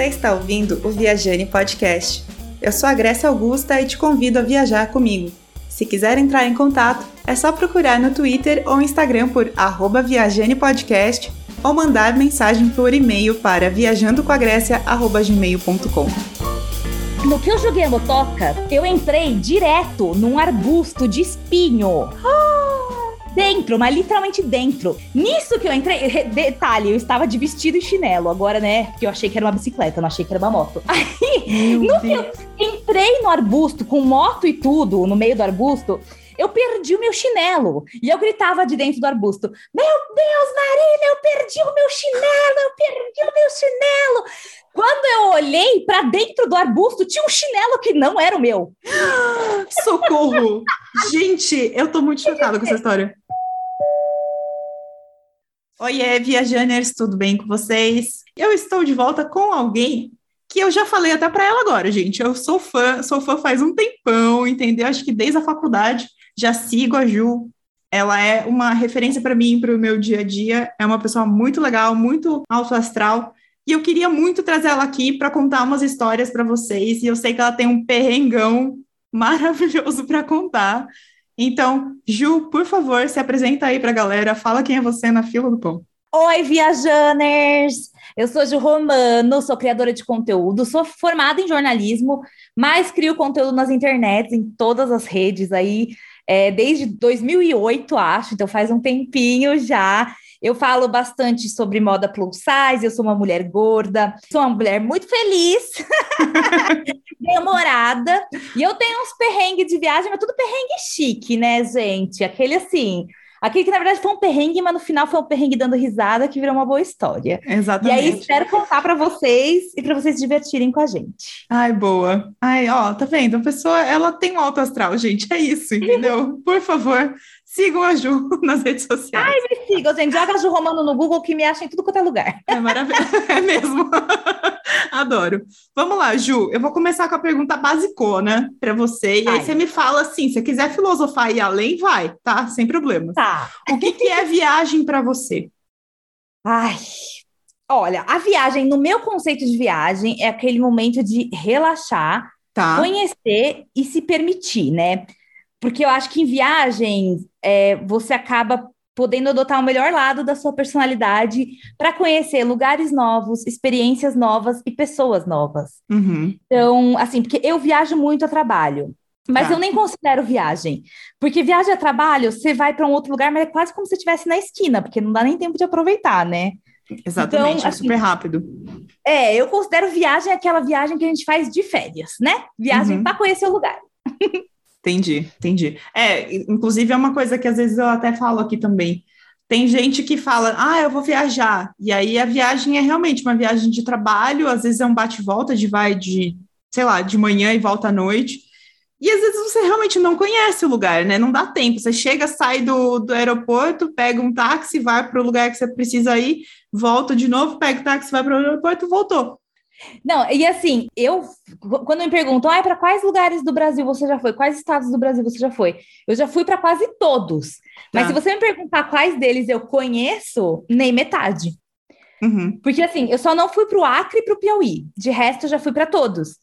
Você está ouvindo o Viajane Podcast. Eu sou a Grécia Augusta e te convido a viajar comigo. Se quiser entrar em contato, é só procurar no Twitter ou Instagram por @viajanepodcast ou mandar mensagem por e-mail para viajandocoagrécia@gmail.com. No que eu joguei a motoca, eu entrei direto num arbusto de espinho. Dentro, mas literalmente dentro. Nisso que eu entrei, detalhe, eu estava de vestido e chinelo. Agora, né? Porque eu achei que era uma bicicleta, não achei que era uma moto. Aí, Meu no Deus. que eu entrei no arbusto, com moto e tudo, no meio do arbusto, eu perdi o meu chinelo. E eu gritava de dentro do arbusto: Meu Deus, Marina, eu perdi o meu chinelo, eu perdi o meu chinelo. Quando eu olhei para dentro do arbusto, tinha um chinelo que não era o meu. Socorro! Gente, eu tô muito chocada com essa história. Oiê, viajaners, tudo bem com vocês? Eu estou de volta com alguém que eu já falei até para ela agora, gente. Eu sou fã, sou fã faz um tempão, entendeu? Acho que desde a faculdade já sigo a Ju. Ela é uma referência para mim, para o meu dia a dia. É uma pessoa muito legal, muito alto astral. E eu queria muito trazer ela aqui para contar umas histórias para vocês. E eu sei que ela tem um perrengão maravilhoso para contar. Então, Ju, por favor, se apresenta aí para a galera, fala quem é você na fila do pão. Oi, viajaners! Eu sou Ju Romano, sou criadora de conteúdo, sou formada em jornalismo, mas crio conteúdo nas internets, em todas as redes aí, é, desde 2008, acho, então faz um tempinho já. Eu falo bastante sobre moda plus size, eu sou uma mulher gorda, sou uma mulher muito feliz, demorada, e eu tenho uns perrengues de viagem, mas tudo perrengue chique, né, gente? Aquele assim, Aquele que, na verdade, foi um perrengue, mas no final foi um perrengue dando risada que virou uma boa história. Exatamente. E aí, espero contar para vocês e para vocês se divertirem com a gente. Ai, boa. Ai, ó, tá vendo? A pessoa, ela tem um alto astral, gente. É isso, entendeu? Por favor, Sigam a Ju nas redes sociais. Ai, me sigam, gente. Joga a Ju Romano no Google que me acha em tudo quanto é lugar. É maravilhoso. É mesmo. Adoro. Vamos lá, Ju. Eu vou começar com a pergunta basicona para você. E Ai. aí você me fala assim: se quiser filosofar e além, vai, tá? Sem problema. Tá. O que, que é viagem para você? Ai. Olha, a viagem, no meu conceito de viagem, é aquele momento de relaxar, tá. conhecer e se permitir, né? Porque eu acho que em viagem é, você acaba podendo adotar o melhor lado da sua personalidade para conhecer lugares novos, experiências novas e pessoas novas. Uhum. Então, assim, porque eu viajo muito a trabalho. Mas tá. eu nem considero viagem. Porque viagem a trabalho, você vai para um outro lugar, mas é quase como se estivesse na esquina, porque não dá nem tempo de aproveitar, né? Exatamente, então, é assim, super rápido. É, eu considero viagem aquela viagem que a gente faz de férias, né? Viagem uhum. para conhecer o lugar. Entendi, entendi. É, inclusive é uma coisa que às vezes eu até falo aqui também. Tem gente que fala, ah, eu vou viajar. E aí a viagem é realmente uma viagem de trabalho, às vezes é um bate-volta de vai de, sei lá, de manhã e volta à noite. E às vezes você realmente não conhece o lugar, né? Não dá tempo. Você chega, sai do, do aeroporto, pega um táxi, vai para o lugar que você precisa ir, volta de novo, pega o táxi, vai para o aeroporto, voltou. Não, e assim, eu, quando me perguntam, ah, para quais lugares do Brasil você já foi? Quais estados do Brasil você já foi? Eu já fui para quase todos. Mas tá. se você me perguntar quais deles eu conheço, nem metade. Uhum. Porque assim, eu só não fui para o Acre e para o Piauí. De resto, eu já fui para todos.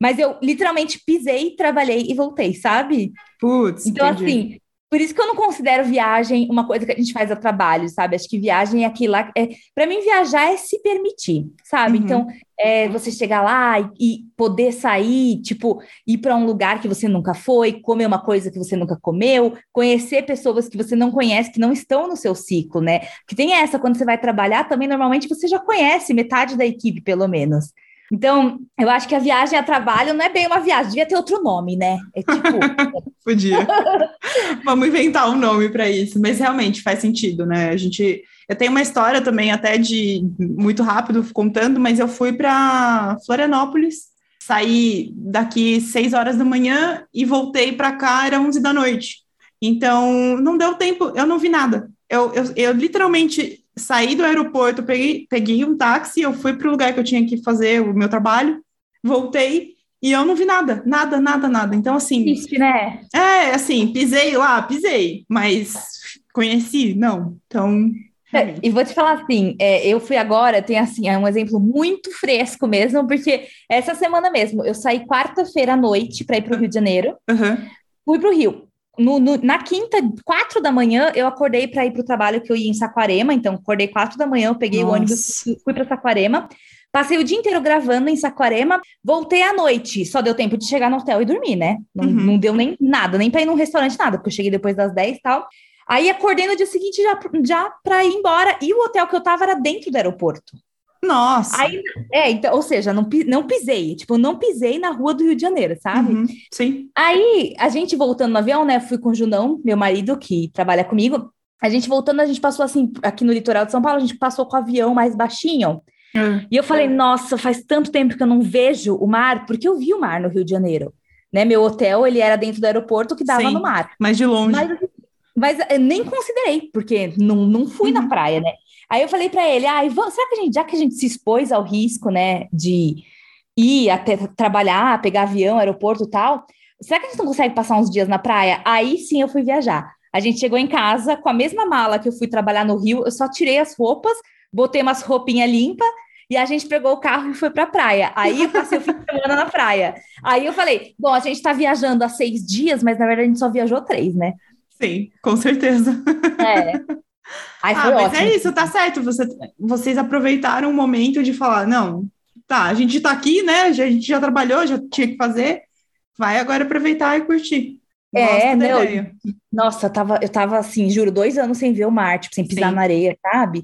Mas eu literalmente pisei, trabalhei e voltei, sabe? Putz, então, entendi. assim, por isso que eu não considero viagem uma coisa que a gente faz a trabalho, sabe? Acho que viagem é aquilo lá. É, para mim, viajar é se permitir, sabe? Uhum. Então, é você chegar lá e, e poder sair, tipo, ir para um lugar que você nunca foi, comer uma coisa que você nunca comeu, conhecer pessoas que você não conhece, que não estão no seu ciclo, né? Que tem essa, quando você vai trabalhar, também normalmente você já conhece metade da equipe, pelo menos. Então, eu acho que a viagem a trabalho não é bem uma viagem, devia ter outro nome, né? É tipo. Podia. Vamos inventar um nome para isso, mas realmente faz sentido, né? A gente. Eu tenho uma história também, até de muito rápido contando, mas eu fui para Florianópolis, saí daqui seis horas da manhã e voltei para cá, era 11 da noite. Então, não deu tempo, eu não vi nada. Eu, eu, eu literalmente saí do aeroporto, peguei, peguei um táxi, eu fui para o lugar que eu tinha que fazer o meu trabalho, voltei e eu não vi nada, nada, nada, nada. Então, assim. Triste, né? É, assim, pisei lá, pisei, mas conheci, não. Então. É, e vou te falar assim, é, eu fui agora, tem assim, é um exemplo muito fresco mesmo, porque essa semana mesmo, eu saí quarta-feira à noite para ir para o Rio de Janeiro, Uhum. fui para o Rio. No, no- na quinta, quatro da manhã, eu acordei para ir para o trabalho que eu ia em Saquarema, então acordei quatro da manhã, eu peguei o Nossa. ônibus, fui- fui para Saquarema, passei o dia inteiro gravando em Saquarema, voltei à noite, só deu tempo de chegar no hotel e dormir, né? Não, Uhum. não deu nem nada, nem para ir num restaurante, nada, porque eu cheguei depois das 10 e tal. Aí acordei no dia seguinte já, já para ir embora, e o hotel que eu tava era dentro do aeroporto. Nossa. Aí, é, então, ou seja, não, não pisei, tipo, não pisei na rua do Rio de Janeiro, sabe? Uhum. Sim. Aí, a gente voltando no avião, né? Fui com o Junão, meu marido, que trabalha comigo. A gente voltando, a gente passou assim, aqui no litoral de São Paulo, a gente passou com o avião mais baixinho. É. E eu falei, nossa, faz tanto tempo que eu não vejo o mar, porque eu vi o mar no Rio de Janeiro. Né? Meu hotel, ele era dentro do aeroporto que dava Sim. no mar. Mas de longe. Mas, mas eu nem considerei, porque não, não fui na Uhum. praia, né? Aí eu falei pra ele, ai, vamos- será que a gente, já que a gente se expôs ao risco, né, de ir até trabalhar, pegar avião, aeroporto e tal, será que a gente não consegue passar uns dias na praia? Aí sim eu fui viajar. A gente chegou em casa com a mesma mala que eu fui trabalhar no Rio, eu só tirei as roupas, botei umas roupinhas limpas e a gente pegou o carro e foi pra praia. Aí eu passei o fim de semana na praia. Aí eu falei, bom, a gente tá viajando há seis dias, mas na verdade a gente só viajou três, né? Sim, com certeza. É. Ah, mas ótimo. é isso, tá certo. Você, vocês aproveitaram o momento de falar, não, tá, a gente tá aqui, né? A gente já trabalhou, já tinha que fazer. Vai agora aproveitar e curtir. É, Gosto não, ideia. Nossa, eu tava, eu tava assim, juro, dois anos sem ver o mar, tipo, sem pisar Sim. na areia, sabe?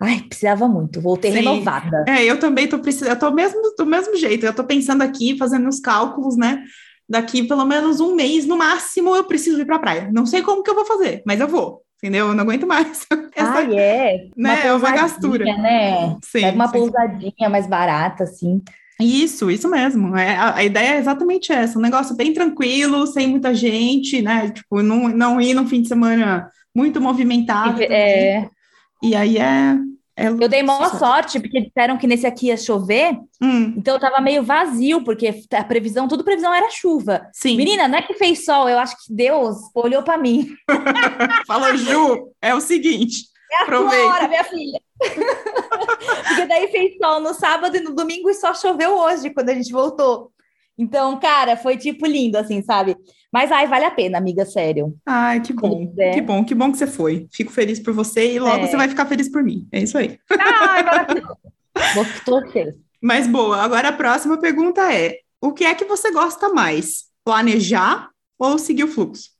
Ai, precisava muito. Voltei Sim. renovada. É, eu também tô precisando, eu tô mesmo do mesmo jeito. Eu tô pensando aqui, fazendo os cálculos, né? Daqui pelo menos um mês, no máximo, eu preciso ir pra praia. Não sei como que eu vou fazer, mas eu vou, entendeu? Eu não aguento mais. Essa- Ai, é. né, é uma gastura. né? Sim, Pega uma sim. pousadinha mais barata, assim. Isso, isso mesmo. É, a, a ideia é exatamente essa, um negócio bem tranquilo, sem muita gente, né? Tipo, não, não ir num fim de semana muito movimentado. também. É, E aí é. É eu dei maior sorte, porque disseram que nesse aqui ia chover, Hum, então tava meio vazio, porque a previsão, tudo previsão era chuva. sim. Menina, não é que fez sol, eu acho que Deus olhou pra mim. Fala, Ju, é o seguinte. É a Aproveita. hora, minha filha. Porque daí fez sol no sábado e no domingo e só choveu hoje, quando a gente voltou. Então, cara, foi tipo lindo, assim, sabe? Mas, ai, vale a pena, amiga, sério. Ai, que bom, É. que bom, que bom que você foi. Fico feliz por você e logo É. você vai ficar feliz por mim. É isso aí. Ai, maravilhoso. Torcer. Mas boa, agora a próxima pergunta é: o que é que você gosta mais? Planejar ou seguir o fluxo?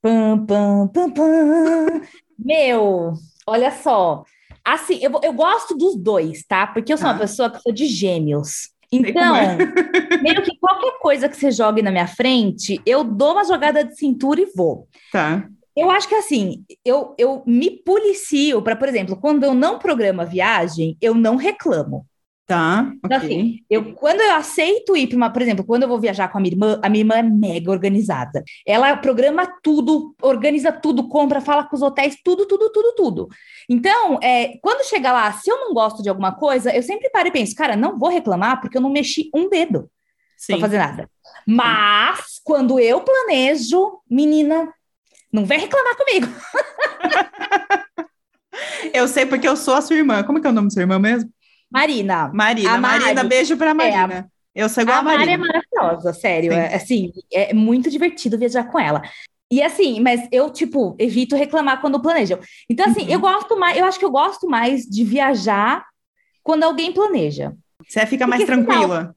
Pam, pam, pam, pam. Meu, olha só. Assim, eu, eu gosto dos dois, tá? Porque eu sou uma Tá. pessoa que sou de gêmeos. Como Então, é. meio que qualquer coisa que você jogue na minha frente, eu dou uma jogada de cintura e vou. Tá. Eu acho que assim, eu, eu me policio para, por exemplo, quando eu não programo a viagem, eu não reclamo. Tá, Então, assim, eu, quando eu aceito ir para uma, por exemplo, quando eu vou viajar com a minha irmã, a minha irmã é mega organizada. Ela programa tudo, organiza tudo, compra, fala com os hotéis, tudo, tudo, tudo, tudo. Então, é, quando chega lá, se eu não gosto de alguma coisa, eu sempre paro e penso, cara, não vou reclamar porque eu não mexi um dedo Sim. para fazer nada. Mas, quando eu planejo, menina, não vem reclamar comigo. Eu sei porque eu sou a sua irmã. Como é que é o nome da sua irmã mesmo? Marina, Marina. Mari. Marina, beijo pra Marina. Eu sou igual A a Mari é Marina. maravilhosa, sério. É, assim, é muito divertido viajar com ela. E assim, mas eu, tipo, evito reclamar quando planejam. Então, assim, Uhum. eu gosto mais, eu acho que eu gosto mais de viajar quando alguém planeja. Você fica mais Porque, tranquila.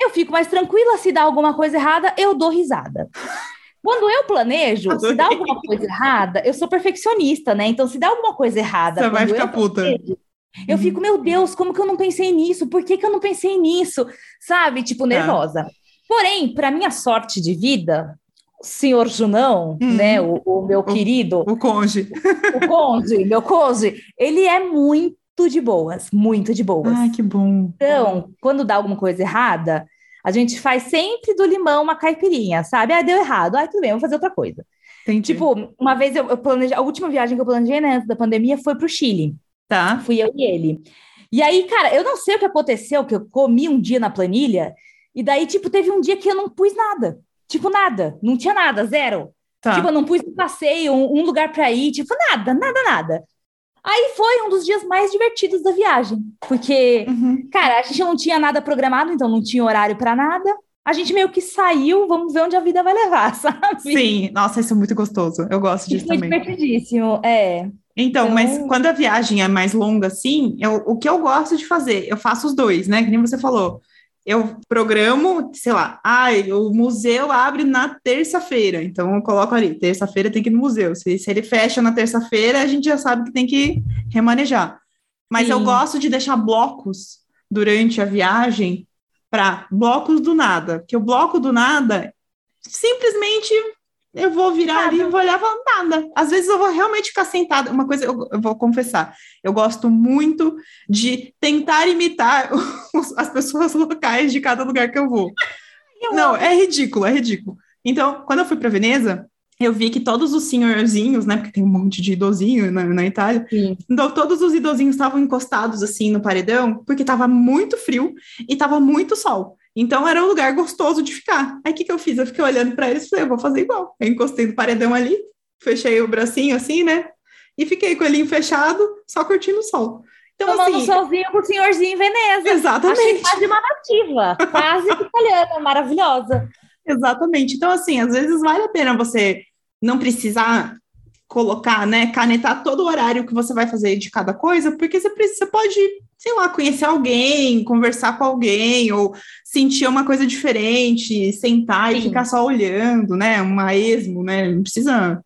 Eu fico mais tranquila, se dá alguma coisa errada, eu dou risada. Quando eu planejo, se dá Adorei. alguma coisa errada, eu sou perfeccionista, né? Então, se dá alguma coisa errada, Você vai ficar puta. Eu Uhum. fico, meu Deus, como que eu não pensei nisso? Por que, que eu não pensei nisso? Sabe? Tá. Tipo, nervosa. Porém, para minha sorte de vida, o senhor Junão, Hum. né? O, o meu querido, O conge. o Conde, meu Conde, ele é muito de boas, muito de boas. Ai, que bom. Então, quando dá alguma coisa errada, a gente faz sempre do limão uma caipirinha, sabe? Ah, deu errado. Ah, tudo bem, vamos fazer outra coisa. Entendi. Tipo, uma vez eu, eu planejei, a última viagem que eu planejei, né, antes da pandemia, foi para o Chile. Tá. Fui eu e ele. E aí, cara, eu não sei o que aconteceu, que eu comi um dia na planilha, e daí, tipo, teve um dia que eu não pus nada. Tipo, nada. Não tinha nada, zero. Tá. Tipo, eu não pus um passeio, um, um lugar para ir, tipo, nada, nada, nada. Aí foi um dos dias mais divertidos da viagem, porque, uhum. cara, a gente não tinha nada programado, então não tinha horário para nada. A gente meio que saiu, vamos ver onde a vida vai levar, sabe? Sim, nossa, isso é muito gostoso. Eu gosto disso foi também. divertidíssimo, é. Então, então, mas quando a viagem é mais longa assim, eu, o que eu gosto de fazer, eu faço os dois, né? Que nem você falou eu programo, sei lá, ai, o museu abre na terça-feira, então eu coloco ali, terça-feira tem que ir no museu. Se, se ele fecha na terça-feira, a gente já sabe que tem que remanejar. Mas Sim. eu gosto de deixar blocos durante a viagem para blocos do nada, que o bloco do nada simplesmente eu vou virar nada. ali e vou olhar nada. Às vezes eu vou realmente ficar sentada. Uma coisa eu, eu, vou confessar, eu gosto muito de tentar imitar os, as pessoas locais de cada lugar que eu vou. Eu Não, amo. é ridículo, é ridículo. Então, quando eu fui para Veneza, eu vi que todos os senhorzinhos, né, porque tem um monte de idosinho na, na Itália, Sim. então todos os idosinhos estavam encostados assim no paredão, porque estava muito frio e estava muito sol. Então era um lugar gostoso de ficar. Aí o que, que eu fiz? Eu fiquei olhando para eles e falei, eu vou fazer igual. Eu encostei no paredão ali, fechei o bracinho assim, né? E fiquei com ele fechado, só curtindo o sol. Então, Tomando assim, solzinho com o senhorzinho em Veneza. Exatamente. Achei quase uma nativa, quase italiana, maravilhosa. Exatamente. Então, assim, às vezes vale a pena você não precisar colocar, né, canetar todo o horário que você vai fazer de cada coisa, porque você, precisa, você pode, sei lá, conhecer alguém, conversar com alguém, ou sentir uma coisa diferente, sentar Sim. e ficar só olhando, né, uma esmo, né, não precisa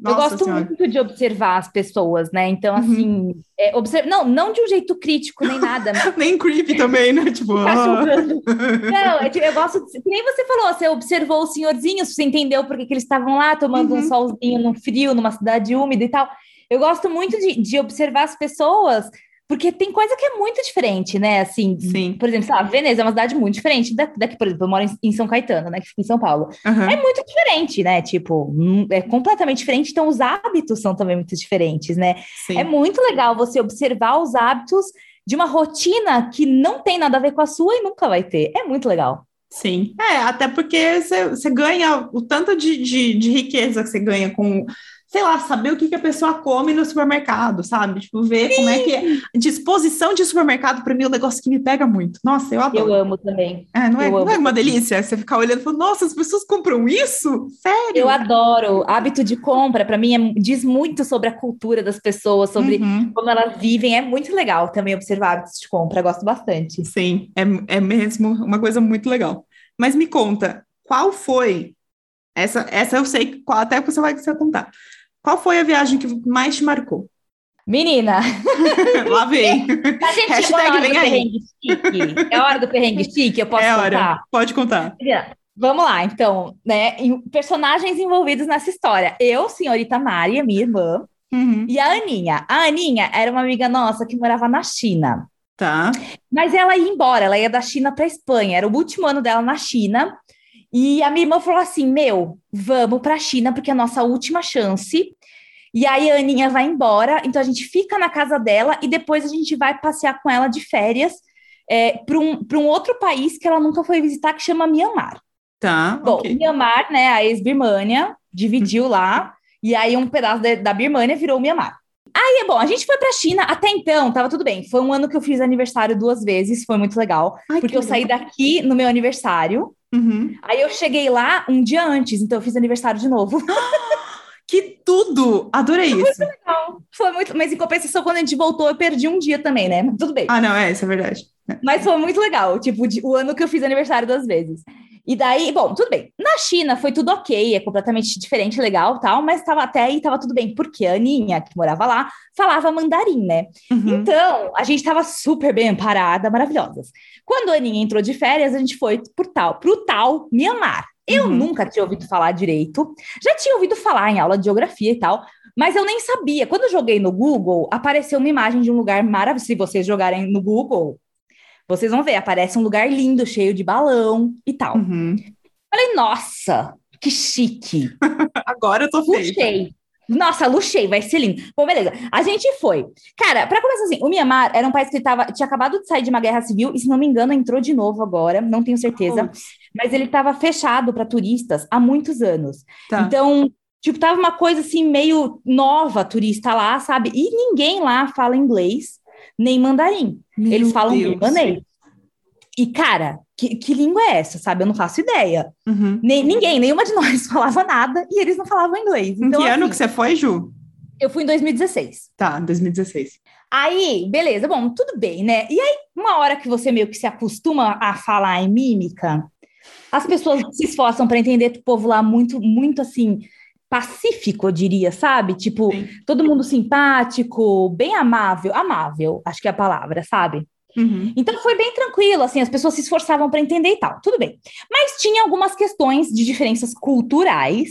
nossa eu gosto senhora. muito de observar as pessoas, né? Então, uhum. assim, é, observa... não, não de um jeito crítico nem nada. Mas... nem creepy também, né? Tipo, ah. não, é, tipo, eu gosto. De... Que nem você falou, você observou os senhorzinhos, você entendeu por que, que eles estavam lá tomando uhum. um solzinho no frio, numa cidade úmida e tal. Eu gosto muito de, de observar as pessoas porque tem coisa que é muito diferente, né? Assim, Sim. por exemplo, lá, Veneza é uma cidade muito diferente daqui, por exemplo, eu moro em São Caetano, né? Que fica em São Paulo. Uhum. É muito diferente, né? Tipo, hum, é completamente diferente, então os hábitos são também muito diferentes, né? Sim. É muito legal você observar os hábitos de uma rotina que não tem nada a ver com a sua e nunca vai ter. É muito legal. Sim, é, até porque você ganha o tanto de, de, de riqueza que você ganha com sei lá, saber o que, que a pessoa come no supermercado, sabe? Tipo, ver Sim. como é que é. Disposição de supermercado, para mim, é um negócio que me pega muito. Nossa, eu adoro. Eu amo também. É, não, é, não é uma delícia você ficar olhando e falar, nossa, as pessoas compram isso? Sério? Eu adoro. Hábito de compra, para mim, é, diz muito sobre a cultura das pessoas, sobre uhum. como elas vivem. É muito legal também observar hábitos de compra. Eu gosto bastante. Sim, é, é mesmo uma coisa muito legal. Mas me conta, qual foi essa, essa eu sei qual, até você vai contar. Qual foi a viagem que mais te marcou? Menina! Lá vem. A gente Hashtag vem aí. É hora do perrengue chique? Eu posso é hora. contar? Pode contar. Vamos lá, então, né? Personagens envolvidos nessa história. Eu, senhorita Mari, minha irmã, uhum. e a Aninha. A Aninha era uma amiga nossa que morava na China. Tá. Mas ela ia embora, ela ia da China para Espanha. Era o último ano dela na China. E a minha irmã falou assim: Meu, vamos para a China, porque é a nossa última chance. E aí a Aninha vai embora, então a gente fica na casa dela e depois a gente vai passear com ela de férias é, para um, um outro país que ela nunca foi visitar, que chama Mianmar. Tá. Bom, okay. Mianmar, né, a ex-Birmânia, dividiu lá, e aí um pedaço de, da Birmânia virou Mianmar. Aí, bom, a gente foi pra China, até então, tava tudo bem. Foi um ano que eu fiz aniversário duas vezes, foi muito legal. Ai, porque eu saí daqui no meu aniversário, uhum. aí eu cheguei lá um dia antes, então eu fiz aniversário de novo. Que tudo! Adorei foi isso. Muito legal. Foi muito, mas em compensação, quando a gente voltou, eu perdi um dia também, né? Tudo bem. Ah, não, é, isso é verdade. É. Mas foi muito legal, tipo, o ano que eu fiz aniversário duas vezes. E daí, bom, tudo bem. Na China foi tudo ok, é completamente diferente, legal, tal, mas tava, até aí tava tudo bem, porque a Aninha, que morava lá, falava mandarim, né? Uhum. Então, a gente tava super bem parada, maravilhosas. Quando a Aninha entrou de férias, a gente foi por tal, pro tal Mianmar. Eu uhum. nunca tinha ouvido falar direito, já tinha ouvido falar em aula de geografia e tal, mas eu nem sabia. Quando eu joguei no Google, apareceu uma imagem de um lugar maravilhoso. Se vocês jogarem no Google, vocês vão ver, aparece um lugar lindo, cheio de balão e tal. Uhum. Falei, nossa, que chique. Agora eu tô feita. Nossa, luxei, vai ser lindo. Bom, beleza. A gente foi. Cara, para começar assim, o Mianmar era um país que tava, tinha acabado de sair de uma guerra civil e, se não me engano, entrou de novo agora, não tenho certeza. Mas ele estava fechado para turistas há muitos anos. Tá. Então, Tipo, tava uma coisa assim, meio nova, turista lá, sabe? E ninguém lá fala inglês, nem mandarim. Meu Eles falam libanês. E, cara, que, que língua é essa, sabe? Eu não faço ideia. Uhum. Nem, ninguém, nenhuma de nós falava nada e eles não falavam inglês. Em Então, que ano assim, que você foi, Ju? eu fui em 2016. Tá, 2016. Aí, beleza, bom, tudo bem, né? E aí, uma hora que você meio que se acostuma a falar em mímica, as pessoas se esforçam para entender o povo lá muito, muito assim, pacífico, eu diria, sabe? Tipo, Sim. todo mundo simpático, bem amável, amável, acho que é a palavra, sabe? Uhum. Então foi bem tranquilo, assim, as pessoas se esforçavam para entender e tal, tudo bem. Mas tinha algumas questões de diferenças culturais,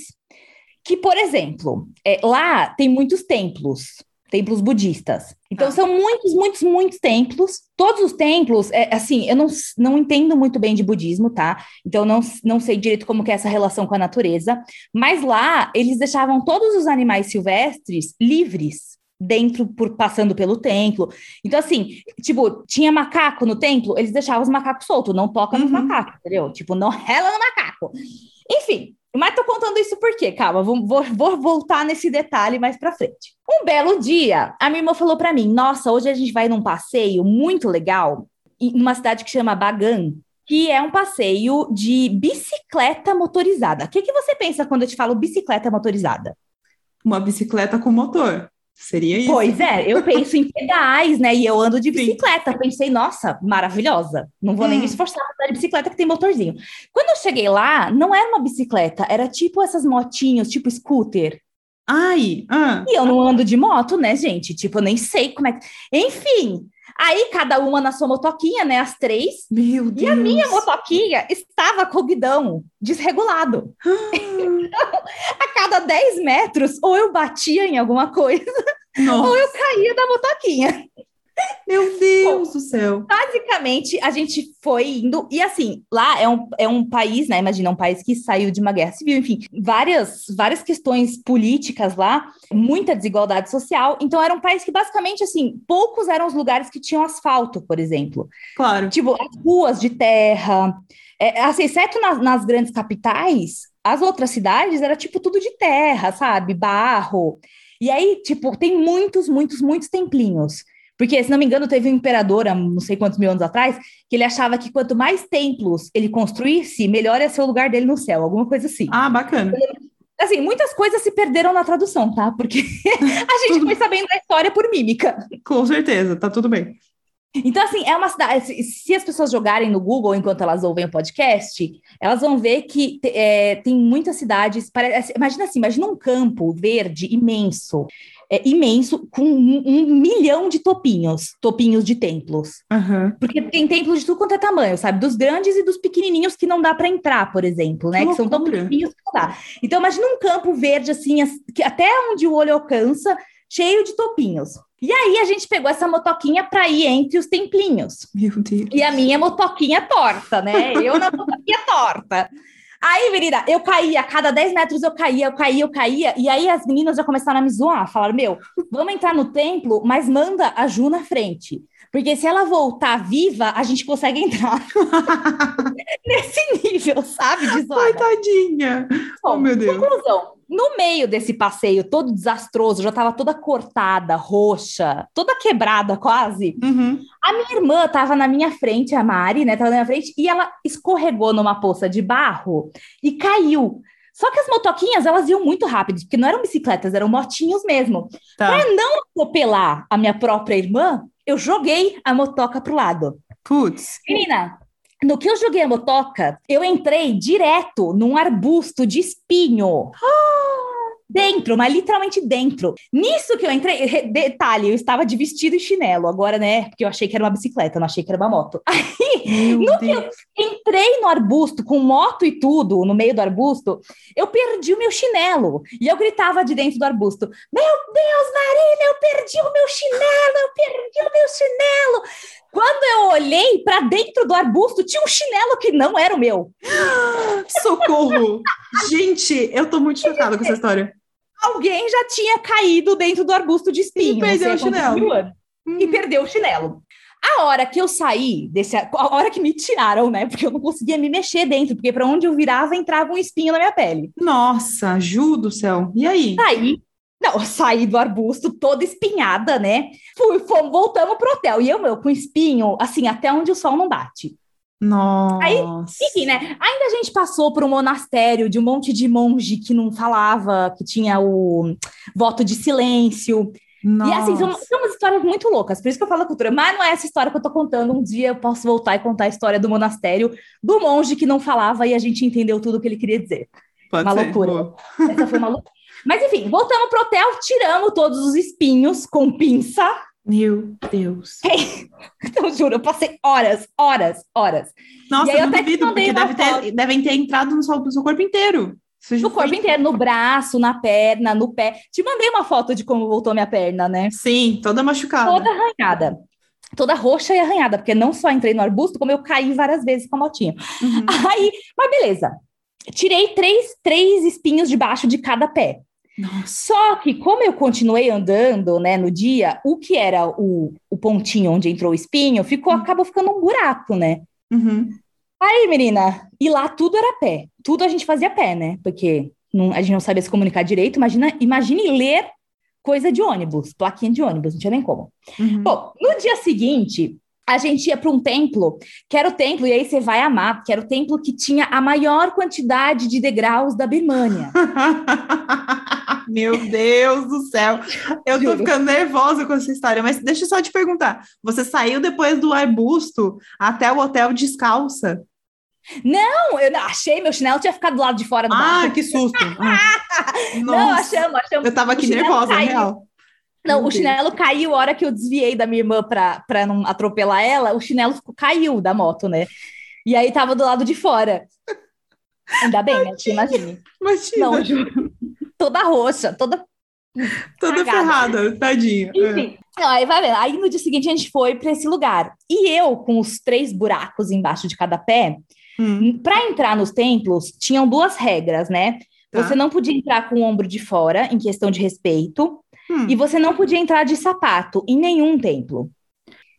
que, por exemplo, é, lá tem muitos templos, templos budistas. Então Ah. são muitos, muitos, muitos templos. Todos os templos, é, assim, eu não, não entendo muito bem de budismo, tá? Então não, não sei direito como que é essa relação com a natureza. Mas lá eles deixavam todos os animais silvestres livres dentro, por passando pelo templo. Então, assim, tipo, tinha macaco no templo, eles deixavam os macacos soltos, não toca nos Uhum. macacos, entendeu? Tipo, não rela no macaco. Enfim, mas tô contando isso por quê? Calma, vou, vou, vou voltar nesse detalhe mais pra frente. Um belo dia, a minha irmã falou pra mim: Nossa, hoje a gente vai num passeio muito legal, numa cidade que chama Bagan. Que é um passeio de bicicleta motorizada. O que, que você pensa quando eu te falo bicicleta motorizada? Uma bicicleta com motor. Seria isso? Pois é, eu penso em pedais, né? E eu ando de bicicleta. Pensei, nossa, maravilhosa. Não vou nem Hum. me esforçar para andar de bicicleta que tem motorzinho. Quando eu cheguei lá, não era uma bicicleta, era tipo essas motinhos, tipo scooter. Ai, ah, E eu não ando de moto, né, gente? Tipo, eu nem sei como é que. Enfim, aí cada uma na sua motoquinha, né? As três. meu Deus. E a minha motoquinha estava com o guidão desregulado. A cada 10 metros, ou eu batia em alguma coisa, Nossa, ou eu caía da motoquinha. Meu Deus do céu. Basicamente, a gente foi indo, e assim, lá é um, é um país, né? Imagina, um país que saiu de uma guerra civil, enfim, várias, várias questões políticas lá, muita desigualdade social. Então, era um país que basicamente, assim, poucos eram os lugares que tinham asfalto, por exemplo. Claro. Tipo, as ruas de terra. É, assim, exceto nas, nas grandes capitais, as outras cidades era tipo tudo de terra, sabe? Barro. E aí, tipo, tem muitos, muitos, muitos templinhos. Porque, se não me engano, teve um imperador há não sei quantos mil anos atrás que ele achava que quanto mais templos ele construísse, melhor ia ser o lugar dele no céu, alguma coisa assim. Ah, bacana. Assim, muitas coisas se perderam na tradução, tá? Porque a gente foi sabendo da história por mímica. Com certeza, tá tudo bem. Então, assim, é uma cidade. Se, as pessoas jogarem no Google enquanto elas ouvem o podcast, elas vão ver que é, tem muitas cidades. Parece, imagina assim, imagina um campo verde imenso, é, imenso, com um, um milhão de topinhos, topinhos de templos. Aham. Porque tem templos de tudo quanto é tamanho, sabe? Dos grandes e dos pequenininhos que não dá para entrar, por exemplo, né? Que Que, são tão pequenininhos que não dá. Então, imagina um campo verde, assim, as- que até onde o olho alcança, cheio de topinhos. E aí a gente pegou essa motoquinha para ir entre os templinhos. Meu Deus. E a minha motoquinha torta, né? Eu na motoquinha torta. Aí, menina, eu caía, a cada 10 metros eu caía, eu caía, eu caía. E aí as meninas já começaram a me zoar, falaram: Meu, vamos entrar no templo, mas manda a Ju na frente. Porque se ela voltar viva, a gente consegue entrar nesse nível, sabe? De zoada. Coitadinha. Oh, Bom, meu Deus. Conclusão. No meio desse passeio todo desastroso, já estava toda cortada, roxa, toda quebrada quase. Uhum. A minha irmã estava na minha frente, a Mari, né? Tava na minha frente, e ela escorregou numa poça de barro e caiu. Só que as motoquinhas, elas iam muito rápido, porque não eram bicicletas, eram motinhos mesmo. Tá. Para não atropelar a minha própria irmã, eu joguei a motoca pro lado. Putz. Menina, no que eu joguei a motoca, eu entrei direto num arbusto de espinho. Dentro, mas literalmente dentro. Nisso que eu entrei, re- detalhe, eu estava de vestido e chinelo, agora, né? Porque eu achei que era uma bicicleta, eu não achei que era uma moto. Meu No Deus. Entrei no arbusto com moto e tudo, no meio do arbusto, eu perdi o meu chinelo. E eu gritava de dentro do arbusto: Meu Deus, Marina, eu perdi o meu chinelo, eu perdi o meu chinelo. Quando eu olhei para dentro do arbusto, tinha um chinelo que não era o meu. Socorro. Gente, eu tô muito chocada com essa história. Alguém já tinha caído dentro do arbusto de espinho. E perdeu o chinelo. E Hum. perdeu o chinelo. A hora que eu saí desse. A hora que me tiraram, né? Porque eu não conseguia me mexer dentro, porque para onde eu virava entrava um espinho na minha pele. Nossa, Ju do céu. E aí? Saí. Não, saí do arbusto toda espinhada, né? Fui, fomos, voltamos pro hotel. E eu, meu, com espinho, assim, até onde o sol não bate. Nossa. Aí, enfim, né? Ainda a gente passou por um monastério de um monte de monge que não falava, que tinha o voto de silêncio. Nossa. E assim, são, são umas histórias muito loucas, por isso que eu falo cultura. Mas não é essa história que eu tô contando. Um dia eu posso voltar e contar a história do monastério, do monge que não falava e a gente entendeu tudo o que ele queria dizer. Pode uma ser, loucura. boa. Essa foi uma loucura. Mas enfim, voltamos pro hotel, tiramos todos os espinhos com pinça. Meu Deus. Então, juro, eu passei horas, horas, horas. Nossa, eu não até duvido, porque deve ter, devem ter entrado no seu, no seu corpo inteiro. Isso No corpo foi- inteiro, no braço, na perna, no pé. Te mandei uma foto de como voltou minha perna, né? Sim, toda machucada. Toda arranhada. Toda roxa e arranhada, porque não só entrei no arbusto, como eu caí várias vezes com a motinha. Uhum. Aí, mas beleza. Tirei três, três espinhos debaixo de cada pé. Nossa. Só que, como eu continuei andando, né, no dia, o que era o, o pontinho onde entrou o espinho, ficou, Hum. acabou ficando um buraco, né? Uhum. Aí, menina, e lá tudo era pé. Tudo a gente fazia pé, né? Porque não- a gente não sabia se comunicar direito. Imagina, imagine ler coisa de ônibus, plaquinha de ônibus, não tinha nem como. Uhum. Bom, no dia seguinte, a gente ia para um templo, que era o templo, e aí você vai amar, que era o templo que tinha a maior quantidade de degraus da Birmânia. Meu Deus do céu. Eu tô ficando nervosa com essa história, mas deixa eu só te perguntar. Você saiu depois do arbusto até o hotel descalça? Não, eu achei, meu chinelo tinha ficado do lado de fora do Ah, barco. que susto. Ah. Não, achamos, achamos. Eu tava aqui nervosa, caiu. real. Não, Meu o Deus. chinelo caiu a hora que eu desviei da minha irmã pra, pra não atropelar ela, o chinelo caiu da moto, né? E aí tava do lado de fora. Ainda bem, né? Imagine. Imagina, Não, juro. Toda roxa, toda. toda cagada. ferrada, tadinha. Enfim. Não, aí vai vendo. Aí no dia seguinte a gente foi pra esse lugar. E eu, com os três buracos embaixo de cada pé, Hum, Para entrar nos templos, tinham duas regras, né? Tá. Você não podia entrar com o ombro de fora, em questão de respeito, hum. e você não podia entrar de sapato em nenhum templo.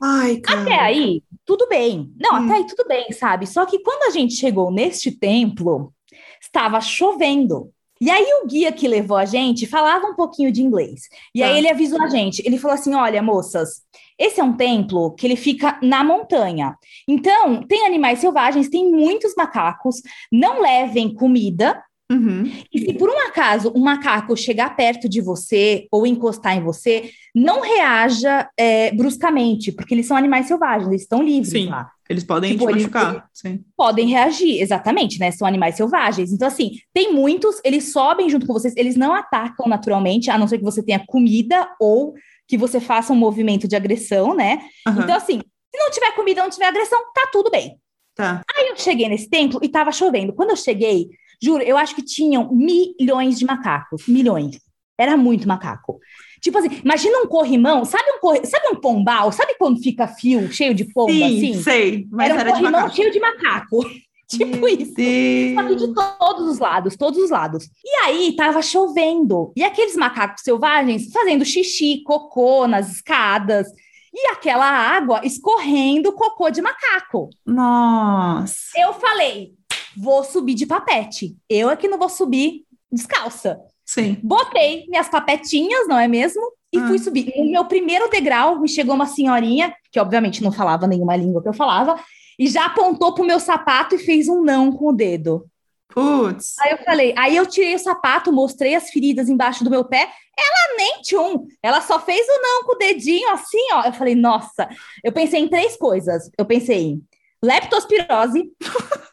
Ai, cara. Até aí, tudo bem. Não, Hum. até aí tudo bem, sabe? Só que quando a gente chegou neste templo, estava chovendo. E aí o guia que levou a gente falava um pouquinho de inglês. E Tá. aí ele avisou a gente, ele falou assim: "Olha, moças, esse é um templo que ele fica na montanha. Então, tem animais selvagens, tem muitos macacos, não levem comida, Uhum. e se por um acaso um macaco chegar perto de você ou encostar em você, não reaja é, bruscamente, porque eles são animais selvagens, eles estão livres Sim. lá. Eles podem Tipo, te machucar. Podem reagir, exatamente, né? São animais selvagens. Então, assim, tem muitos, eles sobem junto com vocês, eles não atacam naturalmente, a não ser que você tenha comida ou que você faça um movimento de agressão, né? Aham. Então, assim, se não tiver comida, não tiver agressão, tá tudo bem. Tá. Aí eu cheguei nesse templo e tava chovendo. Quando eu cheguei, juro, eu acho que tinham milhões de macacos. Milhões. Era muito macaco. Tipo assim, imagina um corrimão, sabe um, corri... sabe um pombal? Sabe quando fica fio cheio de pomba, Sim, assim? sei. Mas era um era, de corrimão cheio de macaco. tipo Meu isso. Só que de Deus. todos os lados, todos os lados. E aí tava chovendo. E aqueles macacos selvagens fazendo xixi, cocô nas escadas. E aquela água escorrendo cocô de macaco. Nossa. Eu falei, vou subir de papete. Eu é que não vou subir descalça. Sim. Botei minhas papetinhas, não é mesmo? E Ah. fui subir. No meu primeiro degrau, me chegou uma senhorinha, que obviamente não falava nenhuma língua que eu falava, e já apontou pro meu sapato e fez um não com o dedo. Putz. Aí eu falei, aí eu tirei o sapato, mostrei as feridas embaixo do meu pé. Ela nem tchum, ela só fez o não com o dedinho assim, ó. Eu falei, nossa, eu pensei em três coisas. Eu pensei em leptospirose.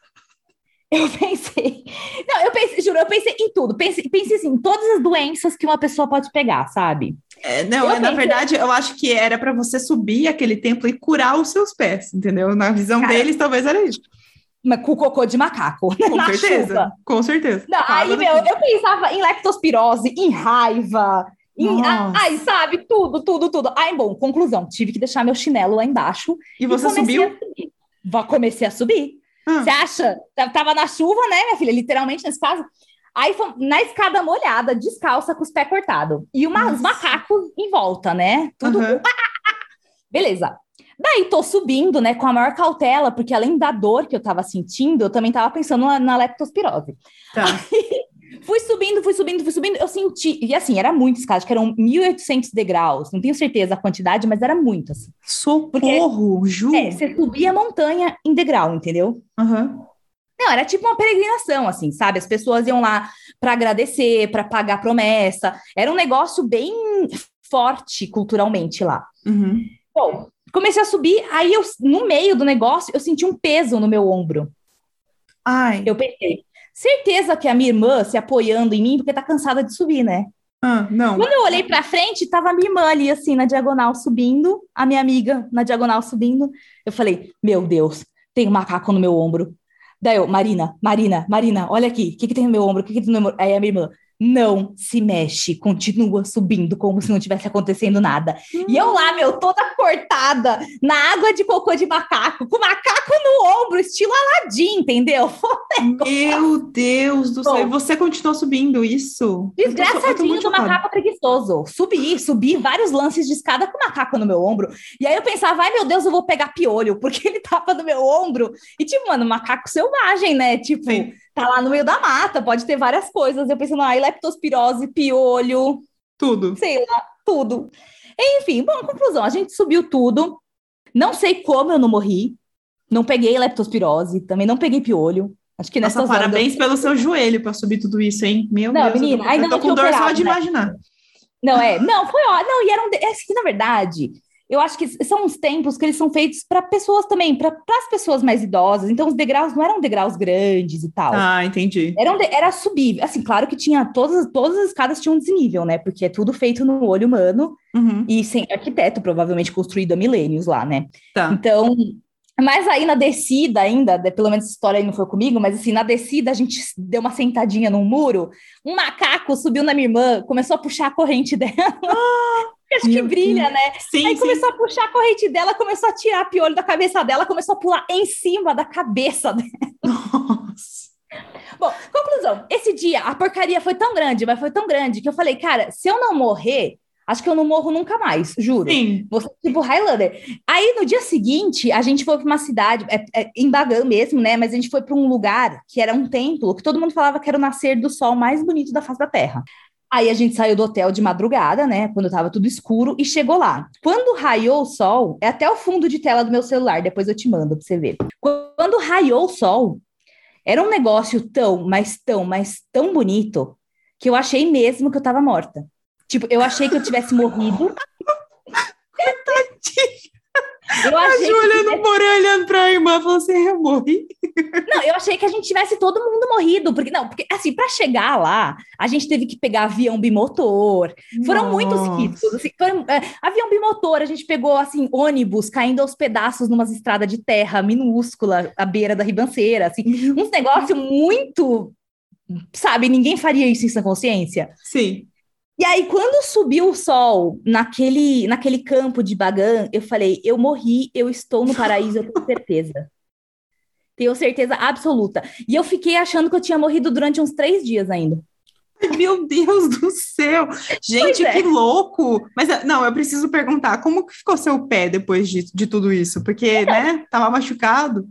eu pensei, não, eu pensei, juro, eu pensei em tudo. Pensei, pensei assim, em todas as doenças que uma pessoa pode pegar, sabe? É, não, é, na pensei- verdade, eu acho que era para você subir aquele templo e curar os seus pés, entendeu? Na visão Cara, deles, talvez era isso. Mas com cocô de macaco, Com certeza. chuva. Com certeza. Não, aí, meu, eu pensava em leptospirose, em raiva, em. Ai, sabe? Tudo, tudo, tudo. Aí, bom, conclusão, tive que deixar meu chinelo lá embaixo. E você comecei subiu? A subir. Comecei a subir. Ah, Você acha? T- Tava na chuva, né, minha filha? Literalmente nesse caso. Aí na escada molhada, descalça, com os pés cortados. E uma- os macacos em volta, né? Tudo. aham. Beleza. Daí tô subindo, né, com a maior cautela, porque além da dor que eu tava sentindo, eu também tava pensando na, na leptospirose. Tá. Fui subindo, fui subindo, fui subindo, eu senti, e assim, era muito escada, acho que eram 1.800 degraus, não tenho certeza a quantidade, mas era muito, assim. Socorro, Ju! É, você subia a montanha em degrau, entendeu? Aham. Não, era tipo uma peregrinação, assim, sabe? As pessoas iam lá para agradecer, para pagar promessa. Era um negócio bem forte culturalmente lá. Uhum. Bom, comecei a subir, aí eu, no meio do negócio, eu senti um peso no meu ombro. Ai. Eu pensei, certeza que a minha irmã se apoiando em mim, porque tá cansada de subir, né? Ah, não. Quando eu olhei pra frente, tava a minha irmã ali, assim, na diagonal subindo, a minha amiga na diagonal subindo. Eu falei, meu Deus, tem um macaco no meu ombro. Daí eu, Marina, Marina, Marina, olha aqui, o que, que tem no meu ombro? O que, que tem no meu ombro? Aí a minha irmã, não se mexe, continua subindo como se não tivesse acontecendo nada. E eu lá, meu, toda cortada, na água de cocô de macaco, com macaco no ombro, estilo Aladim, entendeu? Meu Deus do céu. E você continuou subindo isso? Desgraçadinho do macaco preguiçoso. Subi, subi vários lances de escada com o macaco no meu ombro. E aí eu pensava, ai meu Deus, eu vou pegar piolho, porque ele tava no meu ombro. E tipo, mano, macaco selvagem, né? Tipo, Sim. Tá lá no meio da mata, pode ter várias coisas. Eu pensando, ai, leptospirose, piolho, Tudo. sei lá, tudo. Enfim, bom, conclusão, a gente subiu tudo. Não sei como eu não morri. Não peguei leptospirose, também não peguei piolho. Acho que nessas horas eu- parabéns pelo seu joelho para subir tudo isso, hein? Meu Não, Deus. eu menina, tô- ainda eu tô com dor só operado, de né? imaginar. Não, é. Não, foi ó. Não, e eram. de- É que, na verdade, eu acho que são uns templos que eles são feitos para pessoas também, para as pessoas mais idosas. Então, os degraus não eram degraus grandes e tal. Ah, entendi. Eram de- era subir. Assim, claro que tinha. Todas, todas as escadas tinham um desnível, né? Porque é tudo feito no olho humano Uhum, e sem arquiteto, provavelmente construído há milênios lá, né? tá. Então. Mas aí na descida ainda, pelo menos essa história aí não foi comigo, mas assim, na descida a gente deu uma sentadinha num muro, um macaco subiu na minha irmã, começou a puxar a corrente dela. Acho que brilha, né? Sim, Aí sim. começou a puxar a corrente dela, começou a tirar piolho da cabeça dela, começou a pular em cima da cabeça dela. Nossa. Bom, conclusão. Esse dia a porcaria foi tão grande, mas foi tão grande que eu falei, cara, se eu não morrer, acho que eu não morro nunca mais, juro. Sim. Você, tipo, Highlander. Aí, no dia seguinte, a gente foi para uma cidade, é, é, em Bagan mesmo, né? Mas a gente foi para um lugar que era um templo, que todo mundo falava que era o nascer do sol mais bonito da face da Terra. Aí a gente saiu do hotel de madrugada, né? Quando tava tudo escuro, e chegou lá. Quando raiou o sol, é até o fundo de tela do meu celular, depois eu te mando pra você ver. Quando raiou o sol, era um negócio tão, mas tão, mas tão bonito, que eu achei mesmo que eu tava morta. Tipo, eu achei que eu tivesse morrido. Eu A achei, Ju que olhando por aí, olhando pra irmã, falou assim: eu morri. não, eu achei que a gente tivesse todo mundo morrido, porque não, porque assim, para chegar lá, a gente teve que pegar avião bimotor. Foram muitos Nossa. riscos, assim, foram, é, avião bimotor, a gente pegou assim ônibus caindo aos pedaços numa estrada de terra minúscula à beira da ribanceira, assim, uns negócio muito, sabe, ninguém faria isso em sua consciência. Sim. E aí, quando subiu o sol naquele, naquele campo de Bagan, eu falei: eu morri, eu estou no paraíso, eu tenho certeza. Tenho certeza absoluta. E eu fiquei achando que eu tinha morrido durante uns três dias ainda. Ai, Meu Deus do céu! Gente, é. que louco! Mas eh, não, eu preciso perguntar, como que ficou seu pé depois de, de tudo isso? Porque, né, tava machucado.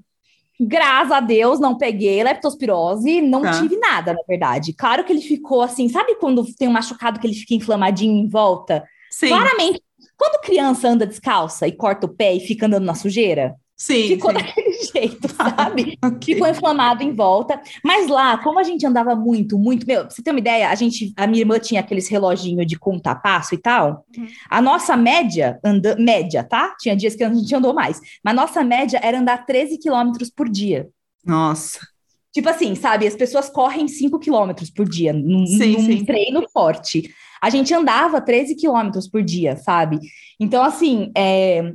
Graças a Deus, não peguei leptospirose, não Tá. tive nada, na verdade. Claro que ele ficou assim, sabe quando tem um machucado que ele fica inflamadinho em volta? Sim, Claramente, quando criança anda descalça e corta o pé e fica andando na sujeira, sim, ficou sim. daquele jeito, sabe? Ok. ficou inflamado em volta. Mas lá, como a gente andava muito, muito, meu, pra você ter uma ideia, a gente, a minha irmã tinha aqueles reloginho de contar passo e tal. Uhum. A nossa média, anda, média, tá? Tinha dias que a gente andou mais, mas nossa média era andar 13 quilômetros por dia. Nossa. Tipo assim, sabe? As pessoas correm 5 quilômetros por dia, num, Sim, num sim. treino forte. A gente andava 13 quilômetros por dia, sabe? Então, assim, é,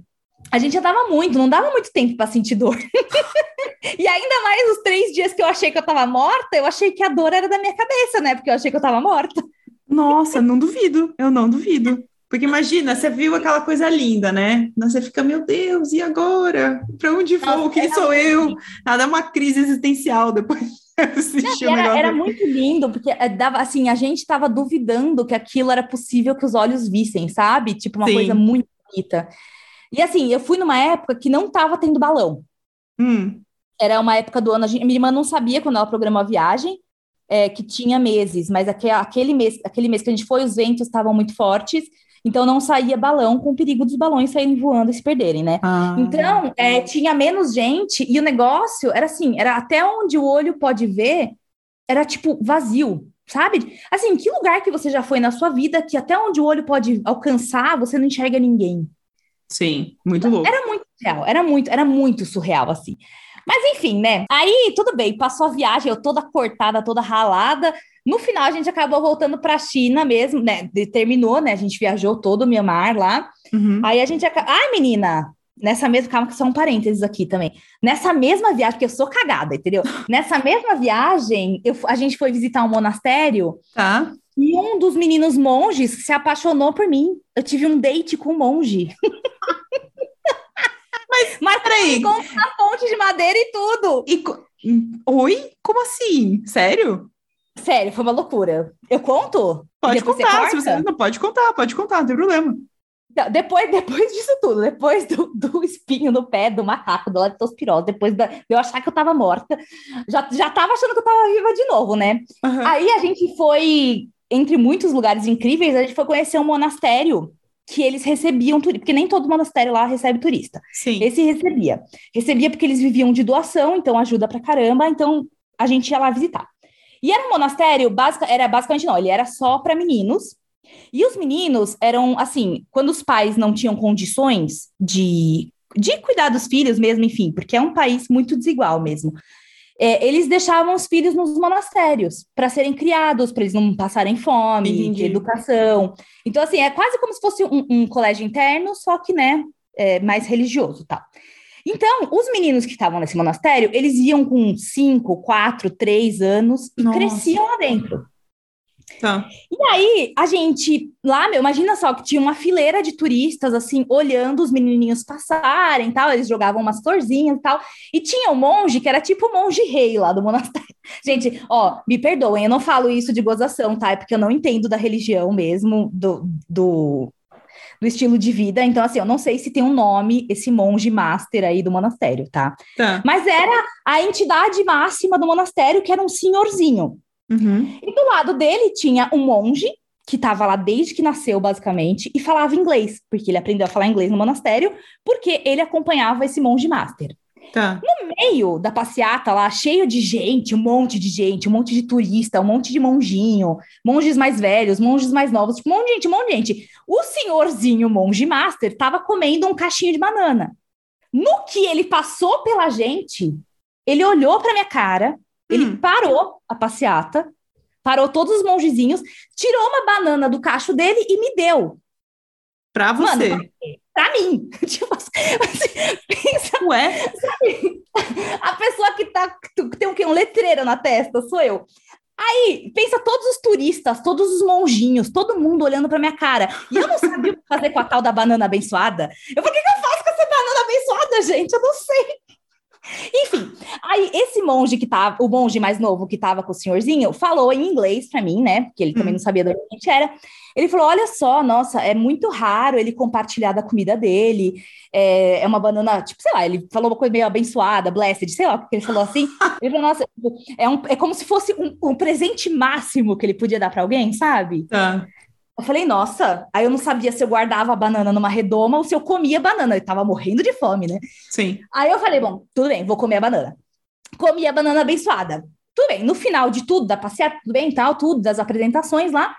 a gente andava muito, não dava muito tempo para sentir dor. e ainda mais os três dias que eu achei que eu tava morta, eu achei que a dor era da minha cabeça, né? Porque eu achei que eu tava morta. Nossa, não duvido, eu não duvido. Porque imagina, você viu aquela coisa linda, né? Você fica, meu Deus, e agora? Para onde vou? Nossa, Quem era sou eu? Ah, dá uma crise existencial depois de assistir E o era, era muito lindo, porque eh, dava assim, a gente tava duvidando que aquilo era possível que os olhos vissem, sabe? Tipo, uma Sim. coisa muito bonita. E assim, eu fui numa época que não tava tendo balão. Hum, Era uma época do ano, a gente- minha irmã não sabia quando ela programou a viagem, é, que tinha meses, mas aque- aquele mês, aquele mês que a gente foi, os ventos estavam muito fortes, então não saía balão, com o perigo dos balões saírem voando e se perderem, né? ah, Então, é, tinha menos gente e o negócio era assim, era até onde o olho pode ver, era tipo vazio, sabe? Assim, que lugar que você já foi na sua vida que até onde o olho pode alcançar, você não enxerga ninguém? Sim, muito louco. Era muito surreal, era muito, era muito surreal, assim. Mas enfim, né? Aí tudo bem, passou a viagem, eu toda cortada, toda ralada. No final, a gente acabou voltando para a China mesmo, né? Terminou, né? A gente viajou todo o Mianmar lá. Uhum. Aí a gente. Ai, menina! Nessa mesma, calma, que são parênteses aqui também. Nessa mesma viagem, porque eu sou cagada, entendeu? Nessa mesma viagem, eu, a gente foi visitar um monastério Tá. E um dos meninos monges se apaixonou por mim. Eu tive um date com um monge. Mas, mas Peraí. encontro na ponte de madeira e tudo. E co- Oi? Como assim? Sério? Sério, foi uma loucura. Eu conto? Pode Depois você contar. Se você... Não, pode contar, pode contar, não tem problema. Então, Depois, depois disso tudo, depois do, do espinho no pé do macaco, da leptospirose, depois da, de eu achar que eu tava morta, já, já tava achando que eu tava viva de novo, né? Aham. Aí a gente foi, entre muitos lugares incríveis, a gente foi conhecer um monastério que eles recebiam turista, porque nem todo monastério lá recebe turista. Sim. Esse recebia. Recebia porque eles viviam de doação, então ajuda pra caramba, então a gente ia lá visitar. E era um monastério, basic, era basicamente não, ele era só para meninos. E os meninos eram assim, quando os pais não tinham condições de, de cuidar dos filhos mesmo, enfim, porque é um país muito desigual mesmo. É, eles deixavam os filhos nos monastérios para serem criados, para eles não passarem fome, Entendi. ter educação. Então, assim, é quase como se fosse um, um colégio interno, só que, né, é, mais religioso, tal. Então, os meninos que estavam nesse monastério, eles iam com 5, 4, 3 anos e Nossa. cresciam lá dentro. Tá. E aí, a gente, lá, meu, imagina só que tinha uma fileira de turistas, assim, olhando os menininhos passarem tal, eles jogavam umas florzinhas e tal, e tinha um monge que era tipo o monge rei lá do monastério. Gente, ó, me perdoem, eu não falo isso de gozação, tá? É porque eu não entendo da religião mesmo, do, do, do estilo de vida, então, assim, eu não sei se tem um nome, esse monge master aí do monastério, tá? Tá. Mas era a entidade máxima do monastério, que era um senhorzinho. Uhum. E do lado dele tinha um monge que estava lá desde que nasceu, basicamente, e falava inglês, porque ele aprendeu a falar inglês no monastério, porque ele acompanhava esse monge master. Tá. No meio da passeata lá, cheio de gente, um monte de gente, um monte de turista, um monte de monjinho, monges mais velhos, monges mais novos, tipo, um monte de gente, um monte de gente. O senhorzinho monge master estava comendo um cachinho de banana. No que ele passou pela gente, ele olhou para minha cara, ele Hum. parou a passeata, parou todos os mongezinhos, tirou uma banana do cacho dele e me deu. Pra você. Mano, Pra mim. tipo assim, pensa, Ué? a pessoa que tá tem o quê? Um letreiro na testa, sou eu. Aí, pensa todos os turistas, todos os monjinhos, todo mundo olhando pra minha cara. E eu não sabia o que fazer com a tal da banana abençoada. Eu falei, o que, que eu faço com essa banana abençoada, gente? Eu não sei. Enfim, aí esse monge que tava, o monge mais novo que tava com o senhorzinho, falou em inglês pra mim, né? Porque ele também Hum. não sabia de onde a gente era. Ele falou: Olha só, nossa, é muito raro ele compartilhar da comida dele. É, é uma banana, tipo, sei lá, ele falou uma coisa meio abençoada, blessed, sei lá o que ele falou assim. Ele falou: Nossa, é, um, é como se fosse um, um presente máximo que ele podia dar pra alguém, sabe? Tá. Eu falei, nossa, aí eu não sabia se eu guardava a banana numa redoma ou se eu comia banana. Eu tava morrendo de fome, né? Sim. Aí eu falei, bom, tudo bem, vou comer a banana. Comi a banana abençoada. Tudo bem, no final de tudo, da passeata, tudo bem, tal, tudo, das apresentações lá,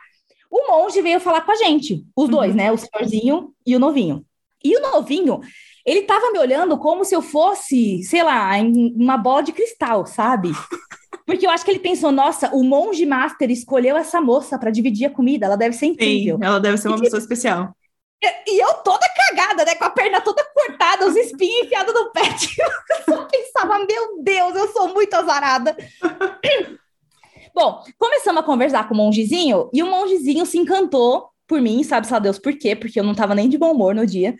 o monge veio falar com a gente, os dois, Uhum. né? O senhorzinho e o novinho. E o novinho, ele tava me olhando como se eu fosse, sei lá, em uma bola de cristal, sabe? Porque eu acho que ele pensou, nossa, o monge master escolheu essa moça para dividir a comida, ela deve ser incrível. Sim. Ela deve ser uma E- pessoa especial. E eu toda cagada, né? Com a perna toda cortada, os espinhos enfiados no pé. Eu só pensava, meu Deus, eu sou muito azarada. Bom, começamos a conversar com o mongezinho e o mongezinho se encantou por mim, sabe, sabe Deus por quê? Porque eu não tava nem de bom humor no dia.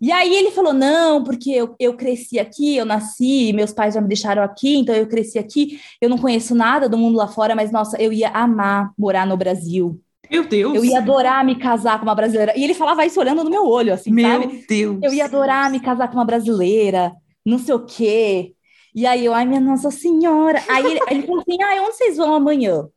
E aí ele falou: não, porque eu, eu cresci aqui, eu nasci, meus pais já me deixaram aqui, então eu cresci aqui, eu não conheço nada do mundo lá fora, mas nossa, eu ia amar morar no Brasil. Meu Deus. Eu ia adorar me casar com uma brasileira. E ele falava isso olhando no meu olho, assim, Meu sabe? Deus. Eu ia adorar me casar com uma brasileira, não sei o quê. E aí eu, ai, minha Nossa Senhora. Aí ele, ele falou assim: ai, onde vocês vão amanhã?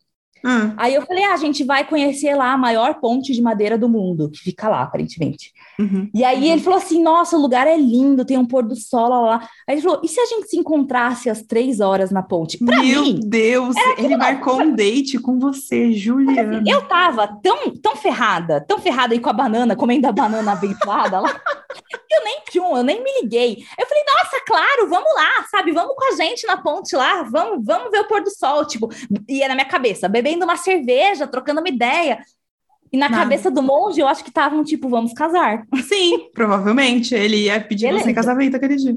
Ah, Aí eu falei: ah, a gente vai conhecer lá a maior ponte de madeira do mundo, que fica lá, aparentemente. uhum. E aí ele falou assim: nossa, o lugar é lindo, tem um pôr do sol lá. lá. Aí ele falou: e se a gente se encontrasse às três horas na ponte? Pra Meu mim, Deus, ele marcou um date com você, Juliana. eu tava tão, tão ferrada, tão ferrada aí com a banana, comendo a banana abençoada lá. que Eu nem tchum, eu nem me liguei. Eu falei, nossa, claro, vamos lá, sabe? Vamos com a gente na ponte lá, vamos, vamos ver o pôr do sol. Tipo, ia na minha cabeça, bebendo uma cerveja, trocando uma ideia. E na Nada. cabeça do monge, eu acho que estavam tipo, vamos casar. Sim, provavelmente. Ele ia pedir você Beleza. em casamento aquele dia.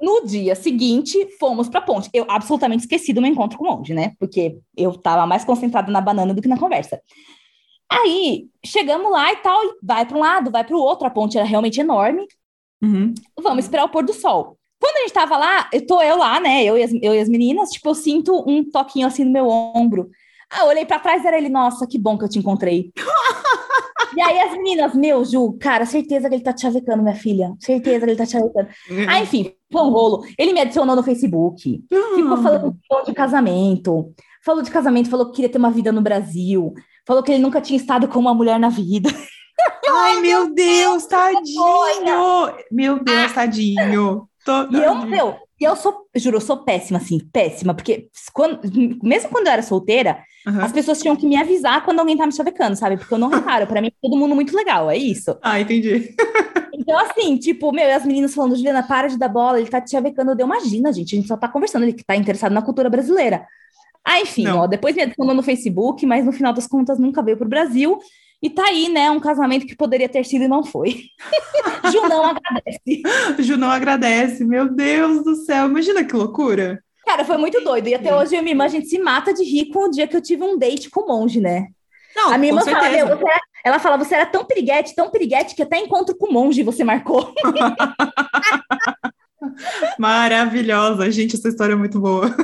No dia seguinte, fomos pra ponte. Eu absolutamente esqueci do meu encontro com o monge, né? Porque eu tava mais concentrada na banana do que na conversa. Aí, chegamos lá e tal, e vai para um lado, vai para o outro, a ponte era realmente enorme. Uhum. Vamos esperar o pôr do sol. Quando a gente tava lá, eu tô eu lá, né? Eu e as, eu e as meninas, tipo, eu sinto um toquinho assim no meu ombro. Ah, olhei pra trás, era ele, nossa, que bom que eu te encontrei. e aí as meninas, meu, Ju, cara, certeza que ele tá te chavecando, minha filha. Certeza que ele tá te chavecando. Ah, enfim, foi um rolo. Ele me adicionou no Facebook. Ficou falando de casamento. Falou de casamento, falou que queria ter uma vida no Brasil. Falou que ele nunca tinha estado com uma mulher na vida. Ai, meu Deus, tadinho! Meu Deus, tadinho. Tô, E eu, meu, e eu sou, juro, eu sou péssima, assim, péssima, porque quando, mesmo quando eu era solteira, Aham. as pessoas tinham que me avisar quando alguém tá me chavecando, sabe? Porque eu não reparo, pra mim é todo mundo muito legal, é isso. Ah, entendi. Então, assim, tipo, meu, e as meninas falando, Juliana, para de dar bola, ele tá te chavecando. Eu dei, imagina, gente, a gente só tá conversando, ele que tá interessado na cultura brasileira. Ah, enfim, Não. ó, depois me adicionou no Facebook, mas no final das contas nunca veio pro Brasil. E tá aí, né, um casamento que poderia ter sido e não foi. Ju não agradece. Ju não agradece. Meu Deus do céu, imagina que loucura. Cara, foi muito doido. E até hoje eu e minha irmã, a gente se mata de rir com o dia que eu tive um date com o monge, né? Não, a minha irmã fala, meu, você era- ela fala, você era tão piriguete, tão piriguete, que até encontro com o monge você marcou. Maravilhosa. Gente, essa história é muito boa.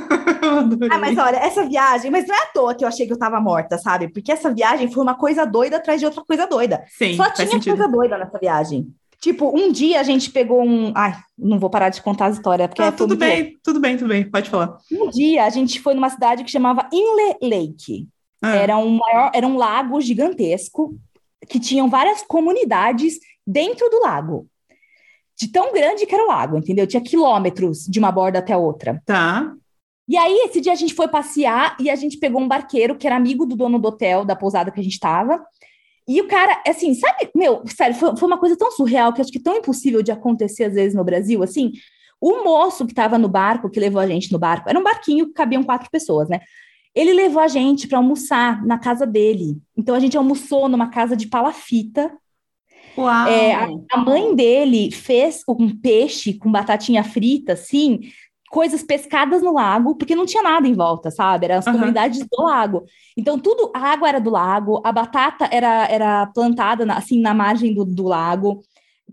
Ah, mas olha, essa viagem, mas não é à toa que eu achei que eu tava morta, sabe? Porque essa viagem foi uma coisa doida atrás de outra coisa doida. Sim, Só tinha sentido. coisa doida nessa viagem. Tipo, um dia a gente pegou um. Ai, não vou parar de contar a história, porque Ah, foi tudo bem, tudo bem, tudo bem. Pode falar. Um dia a gente foi numa cidade que chamava Inle Lake. Ah, Era um maior, era um lago gigantesco que tinham várias comunidades dentro do lago. De tão grande que era o lago, entendeu? Tinha quilômetros de uma borda até a outra. Tá. E aí, esse dia a gente foi passear e a gente pegou um barqueiro que era amigo do dono do hotel, da pousada que a gente tava. E o cara, assim, sabe, meu, sério, foi, foi uma coisa tão surreal que acho que é tão impossível de acontecer às vezes no Brasil, assim. O moço que tava no barco, que levou a gente no barco, era um barquinho que cabiam quatro pessoas, né? Ele levou a gente para almoçar na casa dele. Então a gente almoçou numa casa de palafita. Uau. É, a, a mãe dele fez um peixe com batatinha frita, assim, coisas pescadas no lago, porque não tinha nada em volta, sabe? Eram as Aham. comunidades do lago. Então, tudo, a água era do lago, a batata era, era plantada, na- assim, na margem do, do lago.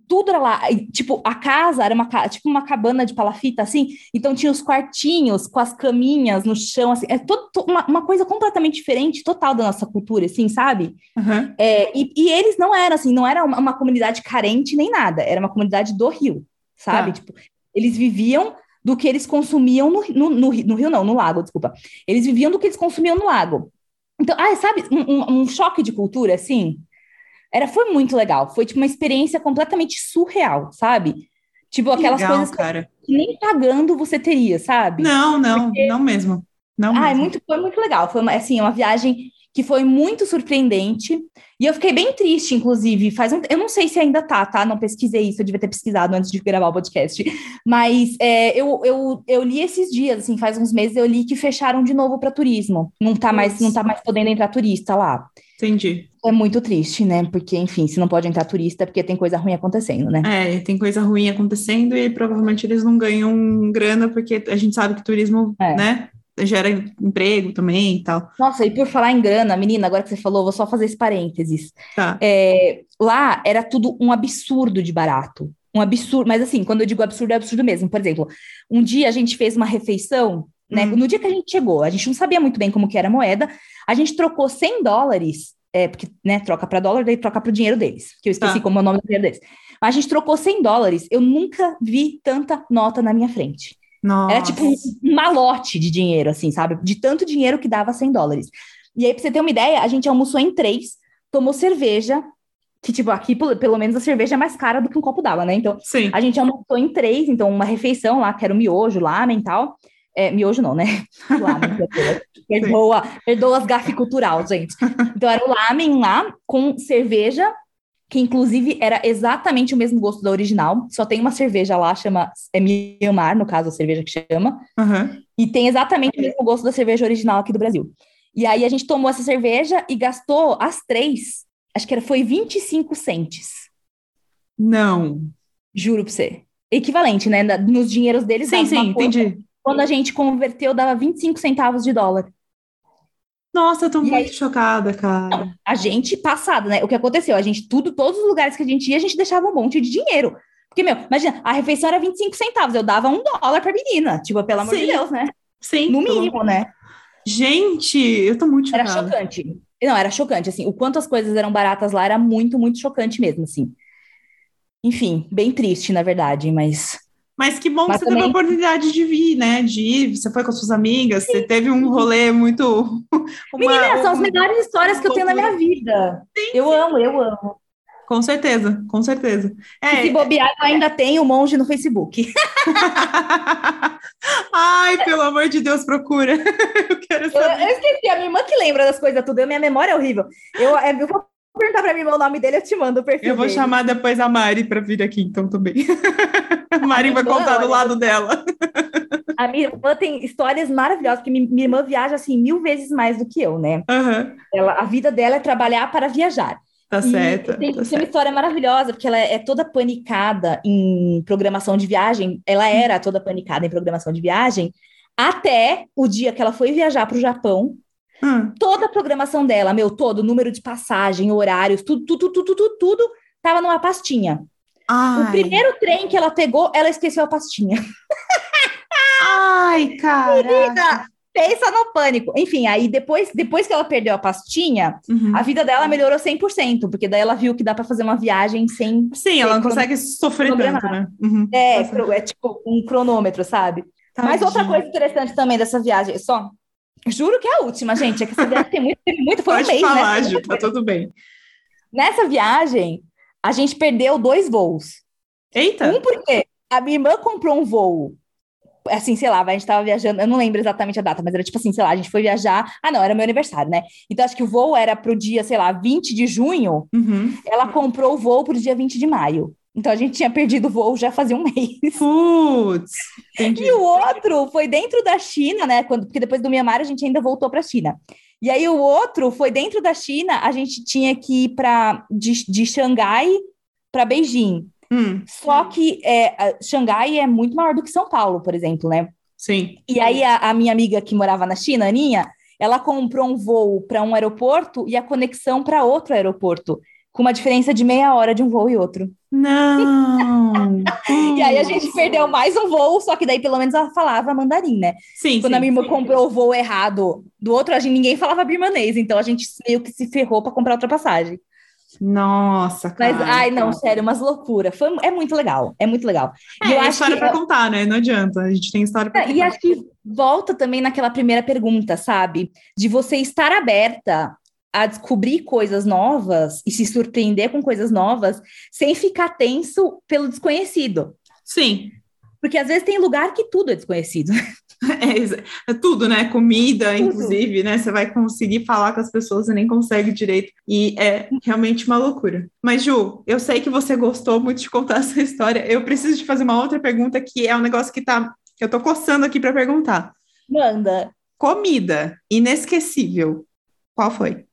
Tudo era lá, e, tipo, a casa era uma, tipo uma cabana de palafita, assim, então tinha os quartinhos com as caminhas no chão, assim, é todo, to- uma, uma coisa completamente diferente, total da nossa cultura, assim, sabe? Aham. É, e, e eles não eram assim, não era uma, uma comunidade carente nem nada, era uma comunidade do Rio, sabe? Tá. Tipo, eles viviam do que eles consumiam no, no, no, Rio- no Rio, não, no lago, desculpa. Eles viviam do que eles consumiam no lago. Então, ah, sabe, um, um- choque de cultura, assim? Era, foi muito legal. Foi, tipo, uma experiência completamente surreal, sabe? Tipo, aquelas Legal, coisas cara. que nem pagando você teria, sabe? Não, não, não mesmo. Não Ah, é mesmo. muito, foi muito legal. Foi uma, assim, uma viagem que foi muito surpreendente. E eu fiquei bem triste, inclusive. Faz um, eu não sei se ainda tá, tá? Não pesquisei isso, eu devia ter pesquisado antes de gravar o podcast. Mas é, eu, eu, eu li esses dias, assim, faz uns meses, eu li que fecharam de novo para turismo. Não tá, mais, não tá mais podendo entrar turista lá. Entendi. É muito triste, né? Porque, enfim, se não pode entrar turista, é porque tem coisa ruim acontecendo, né? É, tem coisa ruim acontecendo e provavelmente eles não ganham grana, porque a gente sabe que turismo, É. né, gera emprego também e tal. Nossa, e por falar em grana, menina, agora que você falou, vou só fazer esse parênteses. Tá. É, lá era tudo um absurdo de barato. Um absurdo, mas assim, quando eu digo absurdo, é absurdo mesmo. Por exemplo, um dia a gente fez uma refeição, né? Hum. No dia que a gente chegou, a gente não sabia muito bem como que era a moeda, a gente trocou 100 dólares é, porque, né, troca para dólar, daí troca para o dinheiro deles, que eu esqueci Tá. como é o nome do dinheiro deles. A gente trocou 100 dólares, eu nunca vi tanta nota na minha frente. Nossa. Era tipo um, malote de dinheiro, assim, sabe? De tanto dinheiro que dava 100 dólares. E aí, pra você ter uma ideia, a gente almoçou em três, tomou cerveja, que, tipo, aqui, pelo menos, a cerveja é mais cara do que um copo d'água, né? Então, Sim. a gente almoçou em três, então, uma refeição lá, que era o miojo, lamen e tal. É, miojo não, né? Lamen, perdoa. perdoa, perdoa as gafes cultural, gente. Então, era o lamen lá, com cerveja, que inclusive era exatamente o mesmo gosto da original. Só tem uma cerveja lá, chama é Mianmar, no caso, a cerveja que chama. Aham. E tem exatamente o mesmo gosto da cerveja original aqui do Brasil. E aí a gente tomou essa cerveja e gastou as três, acho que era, foi 25 centes. Não. Juro pra você. Equivalente, né? Nos dinheiros deles. Sim, sim, entendi. Quando a gente converteu, dava 25 centavos de dólar. Nossa, eu tô E muito chocada, cara. A gente, passado, né? O que aconteceu? A gente, tudo, todos os lugares que a gente ia, a gente deixava um monte de dinheiro. Porque, meu, imagina, a refeição era 25 centavos, eu dava um dólar pra menina. Tipo, pelo amor de Sim. Deus, né? Sim. No mínimo, né? Gente, eu tô muito Era chocada. chocante. Não, era chocante, assim. O quanto as coisas eram baratas lá era muito, muito chocante mesmo, assim. Enfim, bem triste, na verdade, mas... Mas que bom que Mas você teve a também- oportunidade de vir, né? De ir, você foi com as suas amigas, você teve um rolê muito. uma- Menina, são as um- melhores histórias que eu tenho na minha vida. Eu amo, eu amo. Com certeza, com certeza. E se É. bobear, eu ainda tenho o monge no Facebook. Ai, pelo amor de Deus, procura. Eu quero Eu, saber. eu esqueci, a minha irmã que lembra das coisas tudo. Eu, minha memória é horrível. Eu, é, eu vou perguntar pra irmã o nome dele, eu te mando o perfil Eu vou dele. chamar depois a Mari para vir aqui, então também. A Mari vai contar do lado dela. A minha irmã tem histórias maravilhosas, porque mi- minha irmã viaja, assim, mil vezes mais do que eu, né? Aham, Ela, a vida dela é trabalhar para viajar. Tá certo. Tem, tá tem uma certo. história maravilhosa, porque ela é toda panicada em programação de viagem. Ela era toda panicada em programação de viagem, até o dia que ela foi viajar para o Japão. Hum, Toda a programação dela, meu, todo, número de passagem, horários, tudo, tudo, tudo, tudo, tudo, tava numa pastinha. O Ai, primeiro trem que ela pegou, ela esqueceu a pastinha. ai, cara. Pensa no pânico. Enfim, aí depois, depois que ela perdeu a pastinha, Uhum. a vida dela melhorou 100%, porque daí ela viu que dá para fazer uma viagem sem Sim, ela não consegue sofrer tanto, né? Uhum. É, é tipo um cronômetro, sabe? Mas outra Tadinha. coisa interessante também dessa viagem, só. Juro que é a última, gente. É que essa viagem tem muito, tem muito foi Pode um mês, falar, né? Ju, tá tudo bem. Nessa viagem, a gente perdeu dois voos. Eita! Um porque a minha irmã comprou um voo. Assim, sei lá, a gente tava viajando, eu não lembro exatamente a data, mas era tipo assim, sei lá, a gente foi viajar. Ah, não, era meu aniversário, né? Então acho que o voo era pro dia, sei lá, 20 de junho. Uhum. Ela comprou o voo pro dia 20 de maio. Então a gente tinha perdido o voo já fazia um mês. Putz! Entendi. E o outro foi dentro da China, né? Quando, porque depois do Mianmar a gente ainda voltou para a China. E aí o outro foi dentro da China, a gente tinha que ir para de, de Xangai para Beijing. Hum, Só que é, Xangai é muito maior do que São Paulo, por exemplo, né? sim. E aí a, a minha amiga que morava na China, Aninha, ela comprou um voo para um aeroporto e a conexão para outro aeroporto, com uma diferença de meia hora de um voo e outro. Não! E aí a gente perdeu mais um voo, só que daí pelo menos ela falava mandarim, né? Sim, Quando sim. a minha irmã comprou o voo errado do outro, a gente, ninguém falava birmanês, então a gente meio que se ferrou para comprar outra passagem. Nossa, cara. Mas, ai, não, sério, umas loucuras. Foi, é muito legal, é muito legal. É, e eu é acho história que, pra contar, né? Não adianta. A gente tem história pra É, e contar. acho que volta também naquela primeira pergunta, sabe? De você estar aberta a descobrir coisas novas e se surpreender com coisas novas sem ficar tenso pelo desconhecido. Sim. Porque às vezes tem lugar que tudo é desconhecido. É, é tudo, né? Comida, Tudo. inclusive, né? Você vai conseguir falar com as pessoas e nem consegue direito. E é realmente uma loucura. Mas, Ju, eu sei que você gostou muito de contar essa história. Eu preciso te fazer uma outra pergunta que é um negócio que tá. Eu tô coçando aqui para perguntar. Manda. Comida inesquecível. Qual foi?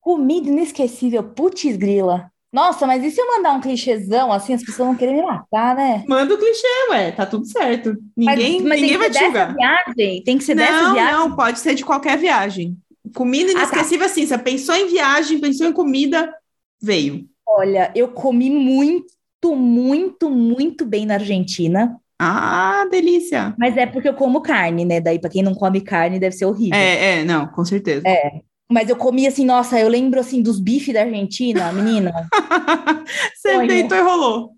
Comida inesquecível, putz grila. Nossa, mas e se eu mandar um clichêzão assim, as pessoas vão querer me matar, né? Manda o clichê, ué, tá tudo certo. Ninguém, mas, mas ninguém vai te julgar. dessa viagem? Tem que ser dessa Não, viagem? não, pode ser de qualquer viagem. Comida Ah, tá. inesquecível, assim, você pensou em viagem, pensou em comida, veio. Olha, eu comi muito, muito, muito bem na Argentina, Ah, delícia. mas é porque eu como carne, né? Daí, pra quem não come carne, deve ser horrível. É, é, não, com certeza. É. Mas eu comi assim, nossa, eu lembro assim dos bifes da Argentina, menina. Você Sonho. deitou e rolou.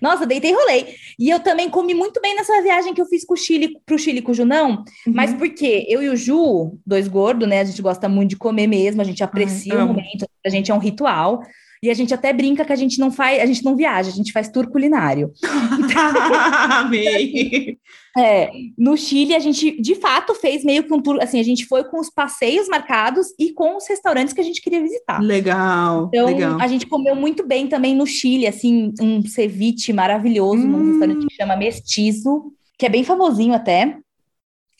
Nossa, deitei e rolei. E eu também comi muito bem nessa viagem que eu fiz com o Chile, pro Chile com o Junão. Mas Uhum. porque eu e o Ju, dois gordos, né? A gente gosta muito de comer mesmo, a gente aprecia o amo. momento, a gente é um ritual. E a gente até brinca que a gente não faz, a gente não viaja, a gente faz tour culinário. Amei. É, no Chile a gente de fato fez meio que um tour, assim, a gente foi com os passeios marcados e com os restaurantes que a gente queria visitar. Legal, Então, legal. a gente comeu muito bem também no Chile, assim, um ceviche maravilhoso num Hum. restaurante que chama Mestizo, que é bem famosinho até.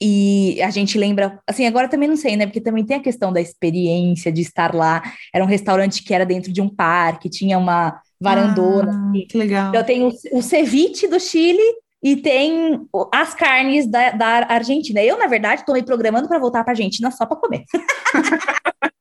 E a gente lembra, assim, agora também não sei, né? Porque também tem a questão da experiência de estar lá. Era um restaurante que era dentro de um parque, tinha uma varandona. Ah, assim. que legal. Então tem o, o ceviche do Chile e tem as carnes da, da Argentina. Eu, na verdade, estou me programando para voltar para Argentina só para comer.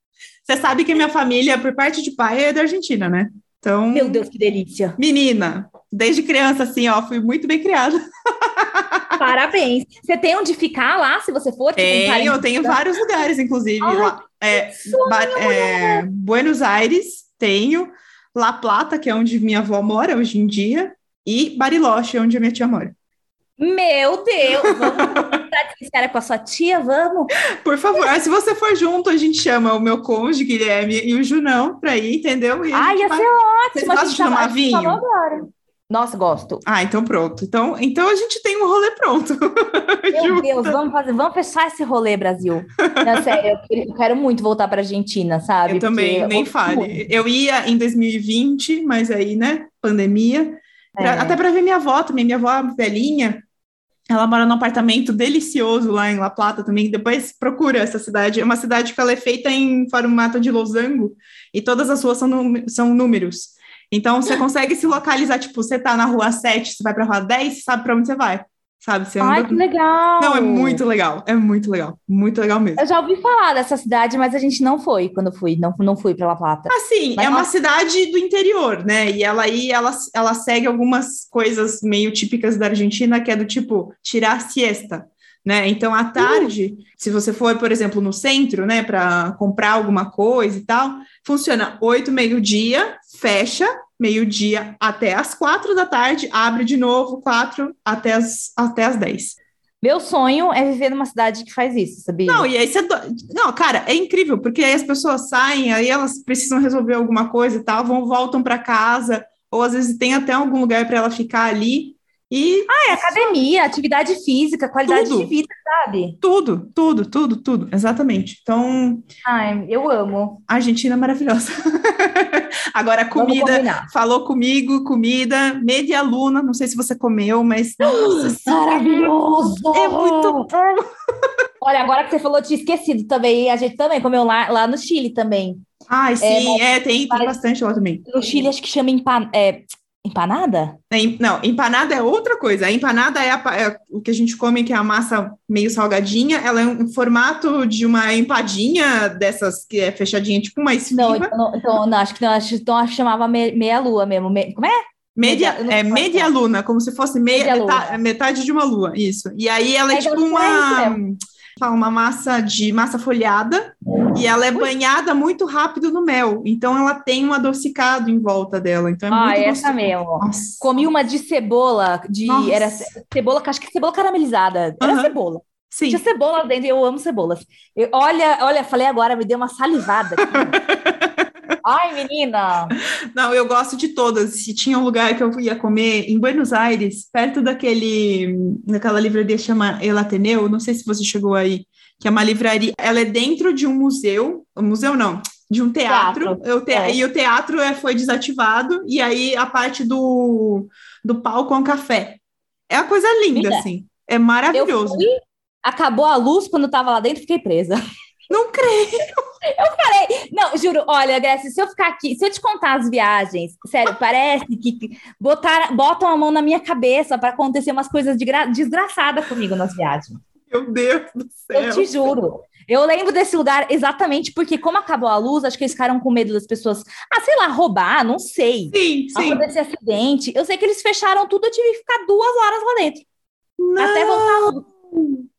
Você sabe que minha família, por parte de pai, é da Argentina, né? Então, Meu Deus, que delícia! menina, desde criança, assim, ó, fui muito bem criada. Parabéns. Você tem onde ficar lá, se você for? tipo, um Tenho, parente? eu tenho vários lugares, inclusive. Ai, lá. É, sonho, é, Buenos Aires, tenho. La Plata, que é onde minha avó mora hoje em dia. E Bariloche, onde a minha tia mora. Meu Deus! Vamos sincera com a sua tia? Vamos? Por favor, se você for junto, a gente chama o meu cônjuge, Guilherme, e o Junão pra ir, entendeu? E Ai, ia vai- ser Vocês ótimo. A gostam de tomar vinho? falou agora. Nossa, gosto. Ah, então pronto. Então, então a gente tem um rolê pronto. Meu. Deus, vamos fazer, vamos fechar esse rolê, Brasil. Não, sério, eu quero muito voltar para Argentina, sabe? Eu também, Porque nem eu- fale. Eu ia em 2020, mas aí, né, pandemia. Pra- É. Até para ver minha avó também. Minha avó é velhinha, ela mora num apartamento delicioso lá em La Plata também. Depois procura essa cidade. É uma cidade que ela é feita em formato de losango e todas as ruas são, são números. Então você consegue se localizar, tipo, você tá na rua 7, você vai pra rua 10, você sabe pra onde você vai. Sabe? Você Ai, anda- que legal! Não, é muito legal. É muito legal. Muito legal mesmo. Eu já ouvi falar dessa cidade, mas a gente não foi quando fui. Não, não fui para La Plata. Assim, Mas é uma nossa. cidade do interior, né? E ela aí, ela, ela segue algumas coisas meio típicas da Argentina, que é do tipo tirar siesta, né? Então, à tarde, se você for, por exemplo, no centro, né, para comprar alguma coisa e tal, funciona oito, meio-dia, fecha, meio-dia até as quatro da tarde, abre de novo, quatro até as, até as dez. Meu sonho é viver numa cidade que faz isso, sabia? Não, e aí você. do- Não, cara, é incrível, porque aí as pessoas saem, aí elas precisam resolver alguma coisa e tal, vão, voltam para casa, ou às vezes tem até algum lugar para ela ficar ali. E É academia, atividade física, qualidade Tudo. de vida, sabe? tudo, tudo, tudo, tudo, exatamente. Então, Ai, eu amo. a Argentina é maravilhosa. Agora, comida, falou comigo, comida, media luna, não sei se você comeu, mas nossa, Maravilhoso! é muito bom. Olha, agora que você falou, eu tinha esquecido também. A gente também comeu lá, lá no Chile também. Ai, sim, é, tem, tem mas- bastante lá também. No Chile, acho que chama empa- é, empanada? É, Não, empanada é outra coisa. A empanada é, a é o que a gente come, que é a massa meio salgadinha. Ela é um formato de uma empadinha dessas que é fechadinha, tipo uma Não, esfirra. então, não, então, não, acho que não, acho, então acho que chamava me- meia-lua mesmo. Me- como é? Media, é sei media falar. luna, como se fosse meia, Media meta- luna. metade de uma lua, isso. E aí ela é Aí tipo então, é uma, fala, uma massa de massa folhada e ela é banhada muito rápido no mel. Então ela tem um adocicado em volta dela. Então é ah, muito essa gostoso. mesmo. Nossa. Comi uma de cebola, de Nossa. era ce- cebola, acho que cebola caramelizada. Era Aham. cebola. Sim. Tinha cebola dentro, eu amo cebolas. Eu- olha, olha, falei agora, me deu uma salivada. Ai, menina. Não, eu gosto de todas. Se tinha um lugar que eu ia comer em Buenos Aires, perto daquele, daquela livraria que chama El Ateneu, não sei se você chegou aí, que é uma livraria. Ela é dentro de um museu, um museu não, de um teatro. Teatro, te- é. E o teatro é, foi desativado, e aí a parte do, do palco é um café. É uma coisa linda, assim. É Eu maravilhoso. fui, acabou a luz quando eu tava lá dentro, fiquei presa. Não creio. Não, juro, olha, Grécia, se eu ficar aqui, se eu te contar as viagens, sério, parece que botar, botam a mão na minha cabeça para acontecer umas coisas de gra- desgraçadas comigo nas viagens. Meu Deus do céu. Eu te juro. Eu lembro desse lugar exatamente porque, como acabou a luz, acho que eles ficaram com medo das pessoas, ah, sei lá, roubar, não sei. Sim, sim. Acontecer acidente. Eu sei que eles fecharam tudo, eu tive que ficar duas horas lá dentro. Não, Até voltar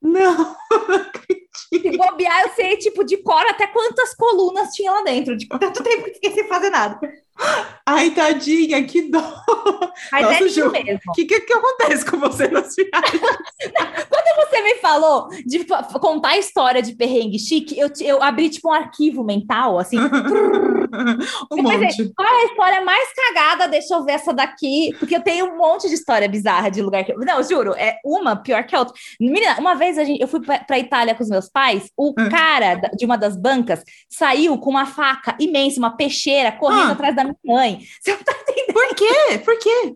não, não acredito. Se bobear, eu sei, tipo, de cor até quantas colunas tinha lá dentro. De tanto tempo que fiquei sem fazer nada. Ai, tadinha, que dó. Mas Nossa, é Ju, lindo mesmo. O que, que, que acontece com você nas viagens? Quando você me falou de contar a história de perrengue chique, eu, eu abri, tipo, um arquivo mental, assim. um Eu pensei, monte. Qual é a história mais cagada? Deixa eu ver essa daqui. Porque eu tenho um monte de história bizarra de lugar que. eu- Não, juro, é uma pior que a outra. Menina, uma vez a gente, eu fui pra, pra Itália com os meus pais, o Hum. cara de uma das bancas saiu com uma faca imensa, uma peixeira, correndo Ah. atrás da minha mãe. Você não tá entendendo? Por quê? Por quê?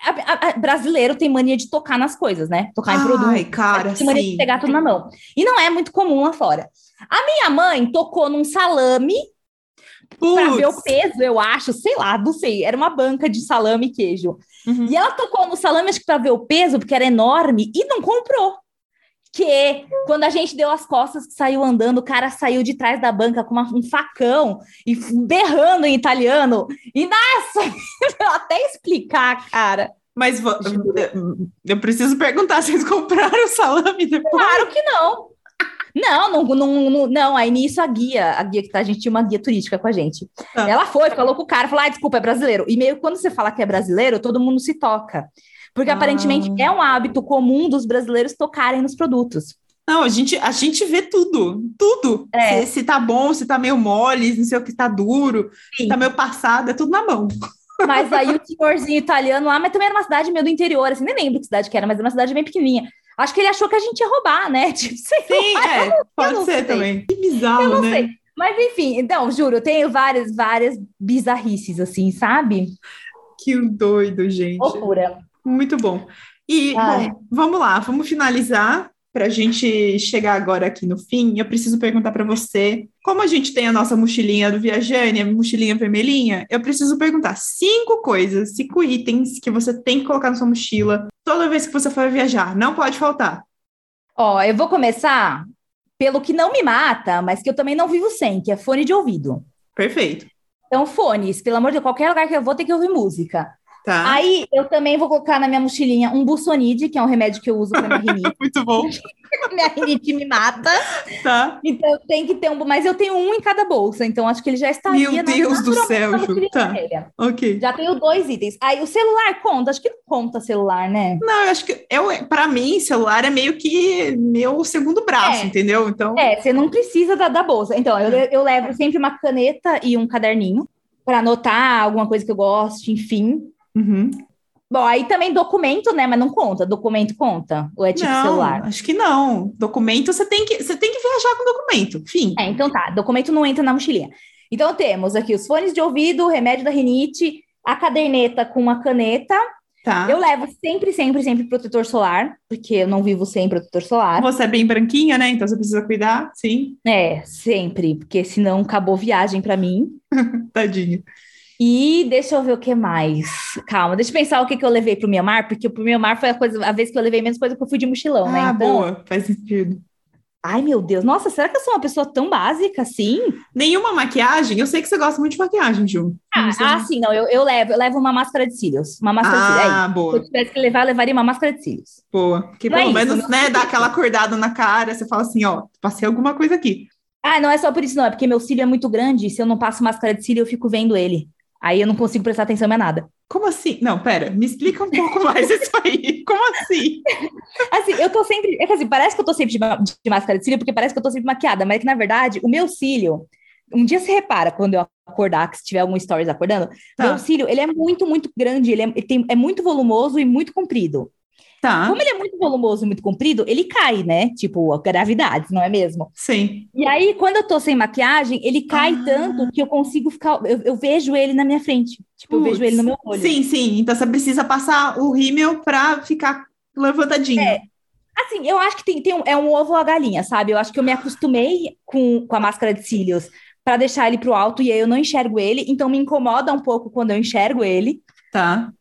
A- a- a- brasileiro tem mania de tocar nas coisas, né? Tocar em produto. Ai, cara, Tem mania de sim. pegar tudo na mão. E não é muito comum lá fora. A minha mãe tocou num salame para ver o peso, eu acho, sei lá, não sei. Era uma banca de salame e queijo. Uhum. E ela tocou no salame, acho que para ver o peso, porque era enorme, e não comprou. Que quando a gente deu as costas, saiu andando, o cara saiu de trás da banca com uma- um facão e berrando em italiano. E nossa, até explicar, cara. Mas eu preciso perguntar, vocês compraram o salame depois? Claro que não. Não, não, não, não, não. Aí nisso a guia, a guia que tá, a gente tinha uma guia turística com a gente. Ah. Ela foi, falou com o cara, falou: ah, desculpa, é brasileiro. E meio que quando você fala que é brasileiro, todo mundo se toca. Porque Ah. aparentemente é um hábito comum dos brasileiros tocarem nos produtos. Não, a gente, a gente vê tudo, tudo. É. Se, se tá bom, se tá meio mole, se não sei o que tá duro, se Sim. tá meio passado, é tudo na mão. Mas aí o senhorzinho italiano lá, mas também era uma cidade meio do interior, assim, nem lembro que cidade que era, mas era uma cidade bem pequenininha. Acho que ele achou que a gente ia roubar, né? Tipo, sei Sim, é, pode não ser sei. também. Que bizarro, Eu não né? sei. Mas enfim, então, juro, eu tenho várias, várias bizarrices, assim, sabe? Que doido, gente. Loucura. Muito bom. E, Ai. bom, vamos lá, vamos finalizar. Para a gente chegar agora aqui no fim, eu preciso perguntar para você, como a gente tem a nossa mochilinha do Viajane, a mochilinha vermelhinha, eu preciso perguntar cinco coisas, cinco itens que você tem que colocar na sua mochila toda vez que você for viajar. Não pode faltar. Ó, eu vou começar pelo que não me mata, mas que eu também não vivo sem, que é fone de ouvido. Perfeito. Então, fones, pelo amor de Deus, qualquer lugar que eu vou, tem que ouvir música. Tá. Aí, eu também vou colocar na minha mochilinha um Busonide, que é um remédio que eu uso para minha rinite. Muito bom. minha rinite me mata. Tá. Então, tenho que ter um... Mas eu tenho um em cada bolsa, então acho que ele já estaria... Meu Deus do céu, Ju. Tá. vermelha. Ok. Já tenho dois itens. Aí, o celular conta? Acho que não conta celular, né? Não, eu acho que eu, para mim, celular é meio que meu segundo braço, É. entendeu? Então, É, você não precisa da, da bolsa. Então, eu, eu levo sempre uma caneta e um caderninho para anotar alguma coisa que eu gosto, enfim. Uhum. Bom, aí também documento, né? Mas não conta. Documento conta. Ou é tipo não, celular? acho que não. Documento, você tem que, você tem que viajar com documento. Fim. É, então tá. Documento não entra na mochilinha. Então temos aqui os fones de ouvido, o remédio da rinite, a caderneta com uma caneta. Tá. Eu levo sempre, sempre, sempre protetor solar, porque eu não vivo sem protetor solar. Você é bem branquinha, né? Então você precisa cuidar. Sim, É, sempre, porque senão acabou viagem para mim. tadinho. E deixa eu ver o que mais. Calma, deixa eu pensar o que, que eu levei pro Mianmar, porque pro Mianmar foi a, coisa, a vez que eu levei menos coisa que eu fui de mochilão, né? Ah, Então, boa. Faz sentido. ai meu Deus, nossa, será que eu sou uma pessoa tão básica assim? Nenhuma maquiagem? Eu sei que você gosta muito de maquiagem, Ju. Ah, ah, sim, não, eu, eu levo, eu levo uma máscara de cílios. Uma máscara de cílios. É isso. Ah, Se eu boa, tivesse que levar, eu levaria uma máscara de cílios. boa. Que Não é pelo isso, menos, não né, dá aquela acordada na cara, você fala assim, ó, passei alguma coisa aqui. Ah, não é só por isso, não, é porque meu cílio é muito grande se eu não passo máscara de cílio, eu fico vendo ele. Aí eu não consigo prestar atenção em nada. Como assim? Não, pera, me explica um pouco mais isso aí. Como assim? Assim, eu tô sempre. É que assim, parece que eu tô sempre de, de máscara de cílio, porque parece que eu tô sempre maquiada, mas é que na verdade, o meu cílio. Um dia se repara quando eu acordar, que se tiver algum stories acordando, Tá. meu cílio, ele é muito, muito grande, ele é, ele tem, é muito volumoso e muito comprido. Tá, Como ele é muito volumoso e muito comprido, ele cai, né? Tipo, a gravidade, não é mesmo? sim. E aí, quando eu tô sem maquiagem, ele cai Ah. tanto que eu consigo ficar. Eu, eu vejo ele na minha frente. Tipo, eu vejo ele no meu olho. Sim, sim. Então você precisa passar o rímel pra ficar levantadinho. É. Assim, eu acho que tem, tem um, é um ovo ou a galinha, sabe? Eu acho que eu me acostumei com, com a máscara de cílios para deixar ele pro alto e aí eu não enxergo ele, então me incomoda um pouco quando eu enxergo ele. Tá.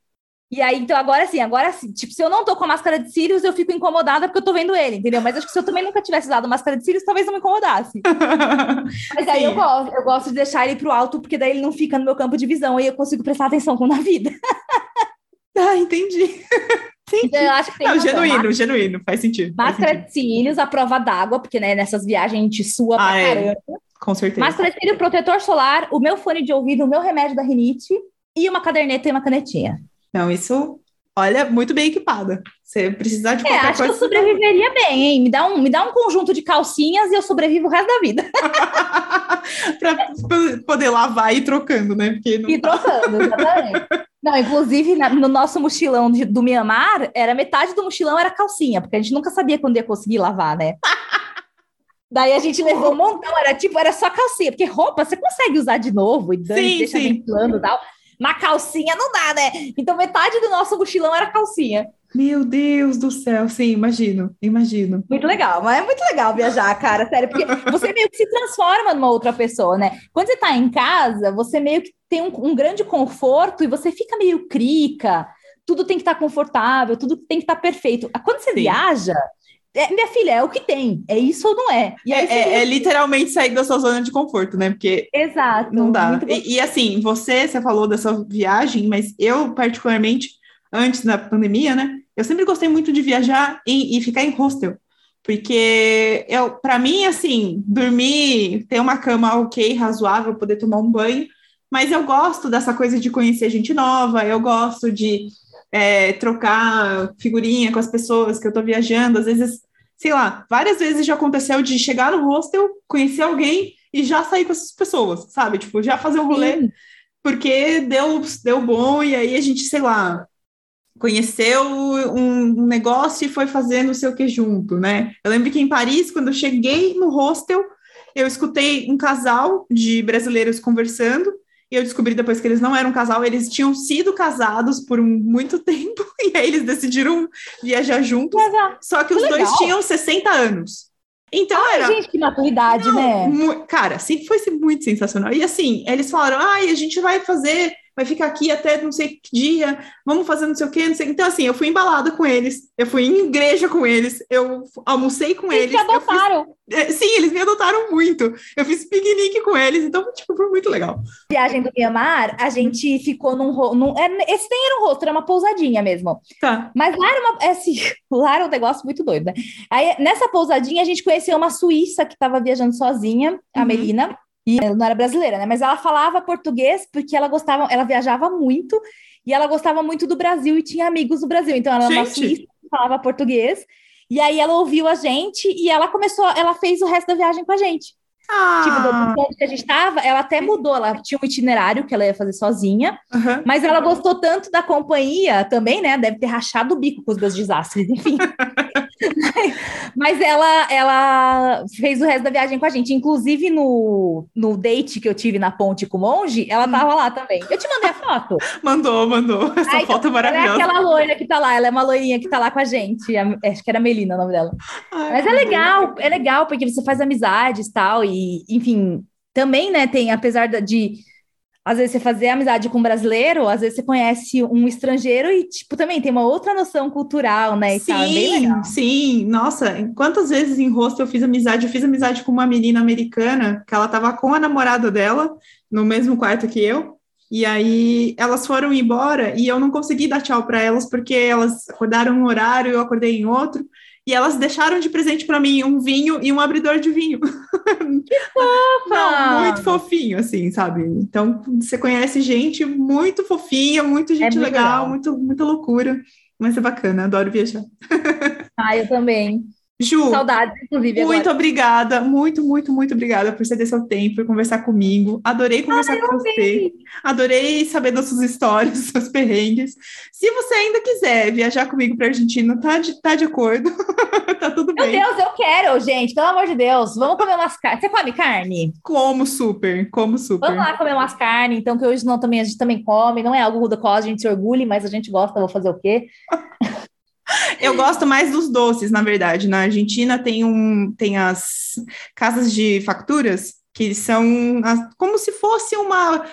E aí, então, agora sim, agora sim, tipo, se eu não tô com a máscara de cílios, eu fico incomodada porque eu tô vendo ele, entendeu? Mas acho que se eu também nunca tivesse usado máscara de cílios, talvez não me incomodasse. Mas aí eu gosto, eu gosto de deixar ele pro alto, porque daí ele não fica no meu campo de visão, aí eu consigo prestar atenção com na vida. Ah, entendi. Sim. Então, eu acho que tem Não, genuíno, Máscara- genuíno, faz sentido. faz Máscara sentido. de cílios, a prova d'água, porque né, nessas viagens a gente sua pra Ah, é. caramba. Com certeza. Máscara de cílio, protetor solar, o meu fone de ouvido, o meu remédio da rinite e uma caderneta e uma canetinha. Não, isso, olha, muito bem equipada. Você precisar de É, qualquer acho que eu coisa. sobreviveria bem, hein? Me dá, um, me dá um conjunto de calcinhas e eu sobrevivo o resto da vida. para poder lavar e ir trocando, né? Porque não E trocando, exatamente. Não, inclusive, na- no nosso mochilão de- do Mianmar, era metade do mochilão era calcinha, porque a gente nunca sabia quando ia conseguir lavar, né? Daí a gente levou um montão, era tipo, era só calcinha, porque roupa você consegue usar de novo e Sim, deixa sim. ventilando e tal. Mas calcinha não dá, né? Então metade do nosso mochilão era calcinha. Meu Deus do céu, sim, imagino, imagino. Muito legal, mas é muito legal viajar, cara, sério, porque você meio que se transforma numa outra pessoa, né? Quando você tá em casa, você meio que tem um, um grande conforto e você fica meio crica, tudo tem que estar confortável, tudo tem que estar perfeito. Quando você Sim. viaja, é, minha filha, é o que tem, é isso ou não é? E É, aí é- meio é que- literalmente sair da sua zona de conforto, né? Porque Exato. não dá. E, e, assim, você, você falou da sua viagem, mas eu, particularmente, antes da pandemia, né? Eu sempre gostei muito de viajar em- e ficar em hostel. Porque eu, para mim, assim, dormir, ter uma cama ok, razoável, poder tomar um banho, mas eu gosto dessa coisa de conhecer gente nova, eu gosto de é, trocar figurinha com as pessoas que eu tô viajando, às vezes, sei lá, várias vezes já aconteceu de chegar no hostel, conhecer alguém e já sair com essas pessoas, sabe? Tipo, já fazer um rolê Sim. porque deu, deu bom, e aí a gente, sei lá, conheceu um, um negócio e foi fazer não sei o que junto, né? Eu lembro que em Paris, quando eu cheguei no hostel, eu escutei um casal de brasileiros conversando, e eu descobri depois que eles não eram um casal, eles tinham sido casados por muito tempo, e aí eles decidiram viajar juntos, Exato. só que os Que dois legal. tinham 60 anos. Então Ai, era, gente, que maturidade, né? Mu- Cara, sempre foi muito sensacional. E assim, eles falaram: ai, a gente vai fazer, vai ficar aqui até não sei que dia, vamos fazer não sei o quê, não sei. Então, assim, eu fui embalada com eles, eu fui em igreja com eles, eu almocei com Eles eles. te eu fiz- adotaram. é, Sim, eles me adotaram muito. Eu fiz piquenique com eles, então, tipo, foi muito legal. Viagem do Mianmar, a gente ficou num, ro- num é, esse nem era um rosto, era uma pousadinha mesmo. Tá. Mas lá era uma, é assim, lá era um negócio muito doido, né? Aí, nessa pousadinha, a gente conheceu uma suíça que estava viajando sozinha, a Uhum. Melina, e ela não era brasileira, né? Mas ela falava português porque ela gostava, ela viajava muito e ela gostava muito do Brasil e tinha amigos do Brasil. Então, ela era uma Gente. suíça que falava português. E aí ela ouviu a gente e ela começou, ela fez o resto da viagem com a gente. Tipo, do Ah, ponto que a gente tava, ela até mudou, ela tinha um itinerário que ela ia fazer sozinha, aham. mas ela gostou tanto da companhia também, né? Deve ter rachado o bico com os meus desastres, enfim. mas ela, ela fez o resto da viagem com a gente. Inclusive, no, no date que eu tive na ponte com o monge, ela tava lá também. Eu te mandei a foto. Mandou, mandou. Essa Ai, foto é Ela é maravilhosa. aquela loira que tá lá, ela é uma loirinha que tá lá com a gente. Acho que era Melina o nome dela. Ai, Mas é legal, é legal, porque você faz amizades e tal, e, enfim, também, né, tem, apesar de, às vezes você fazer amizade com um brasileiro, às vezes você conhece um estrangeiro e, tipo, também tem uma outra noção cultural, né, e legal. Sim, sim. Nossa, quantas vezes em rosto eu fiz amizade? Eu fiz amizade com uma menina americana que ela tava com a namorada dela no mesmo quarto que eu. E aí elas foram embora e eu não consegui dar tchau para elas porque elas acordaram um horário, eu acordei em outro. E elas deixaram de presente para mim um vinho e um abridor de vinho. Não, muito fofinho, assim, sabe? Então, você conhece gente muito fofinha, muito gente muito legal, legal. muito, muita loucura. Mas é bacana, adoro viajar. Ah, eu também. Ju, Saudades, inclusive, muito agora. obrigada, muito, muito, muito obrigada por ceder seu tempo, por conversar comigo. Adorei conversar com você. Adorei saber das suas histórias, dos seus perrengues. Se você ainda quiser viajar comigo para Argentina, tá de, tá de acordo. tá tudo Meu bem. Deus, eu quero, gente, pelo amor de Deus, vamos comer umas carnes. Você come carne? Como super, como super. Vamos lá comer umas carnes, então, que hoje não, também, a gente também come, não é algo do qual a gente se orgulhe, mas a gente gosta, vou fazer o quê? Eu gosto mais dos doces, na verdade. Na Argentina tem um tem as casas de facturas que são as- como se fosse uma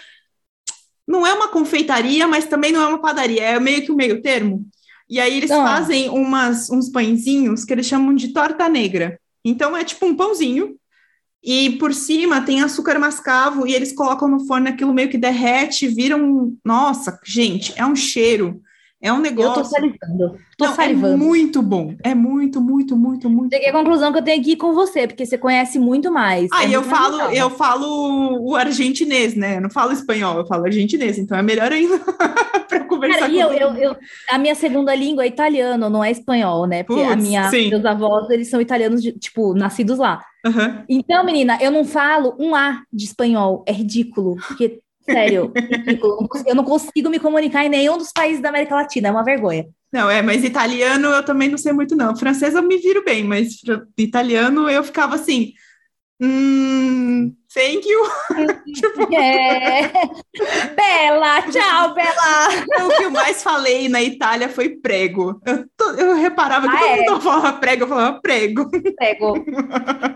não é uma confeitaria, mas também não é uma padaria, é meio que o meio termo. E aí eles Ah. fazem umas uns pãezinhos que eles chamam de torta negra. Então é tipo um pãozinho e por cima tem açúcar mascavo e eles colocam no forno aquilo meio que derrete, vira um, nossa, gente, é um cheiro É um negócio. Eu tô salivando. Tô Não, é salivando. muito bom. É muito, muito, muito, muito. Cheguei à conclusão que eu tenho que ir com você, porque você conhece muito mais. Ah, É e eu falo, legal. eu falo o argentinês, né? Eu não falo espanhol, eu falo argentinês, então é melhor ainda para conversar Cara, com eu, eu, eu- a minha segunda língua é italiano, não é espanhol, né? Porque a Putz, minha, sim. meus avós, eles são italianos, de- tipo, nascidos lá. Aham. Então, menina, eu não falo um A de espanhol. É ridículo. Porque, sério. Eu não consigo me comunicar em nenhum dos países da América Latina. É uma vergonha. Não, é, mas italiano eu também não sei muito, não. Francês eu me viro bem, mas italiano eu ficava assim. Hum, thank you. Tipo, É. Bela, tchau, Bela. o que eu mais falei na Itália foi prego. Eu, to- eu reparava que Ah, todo é? mundo falava prego, eu falava prego. Pego.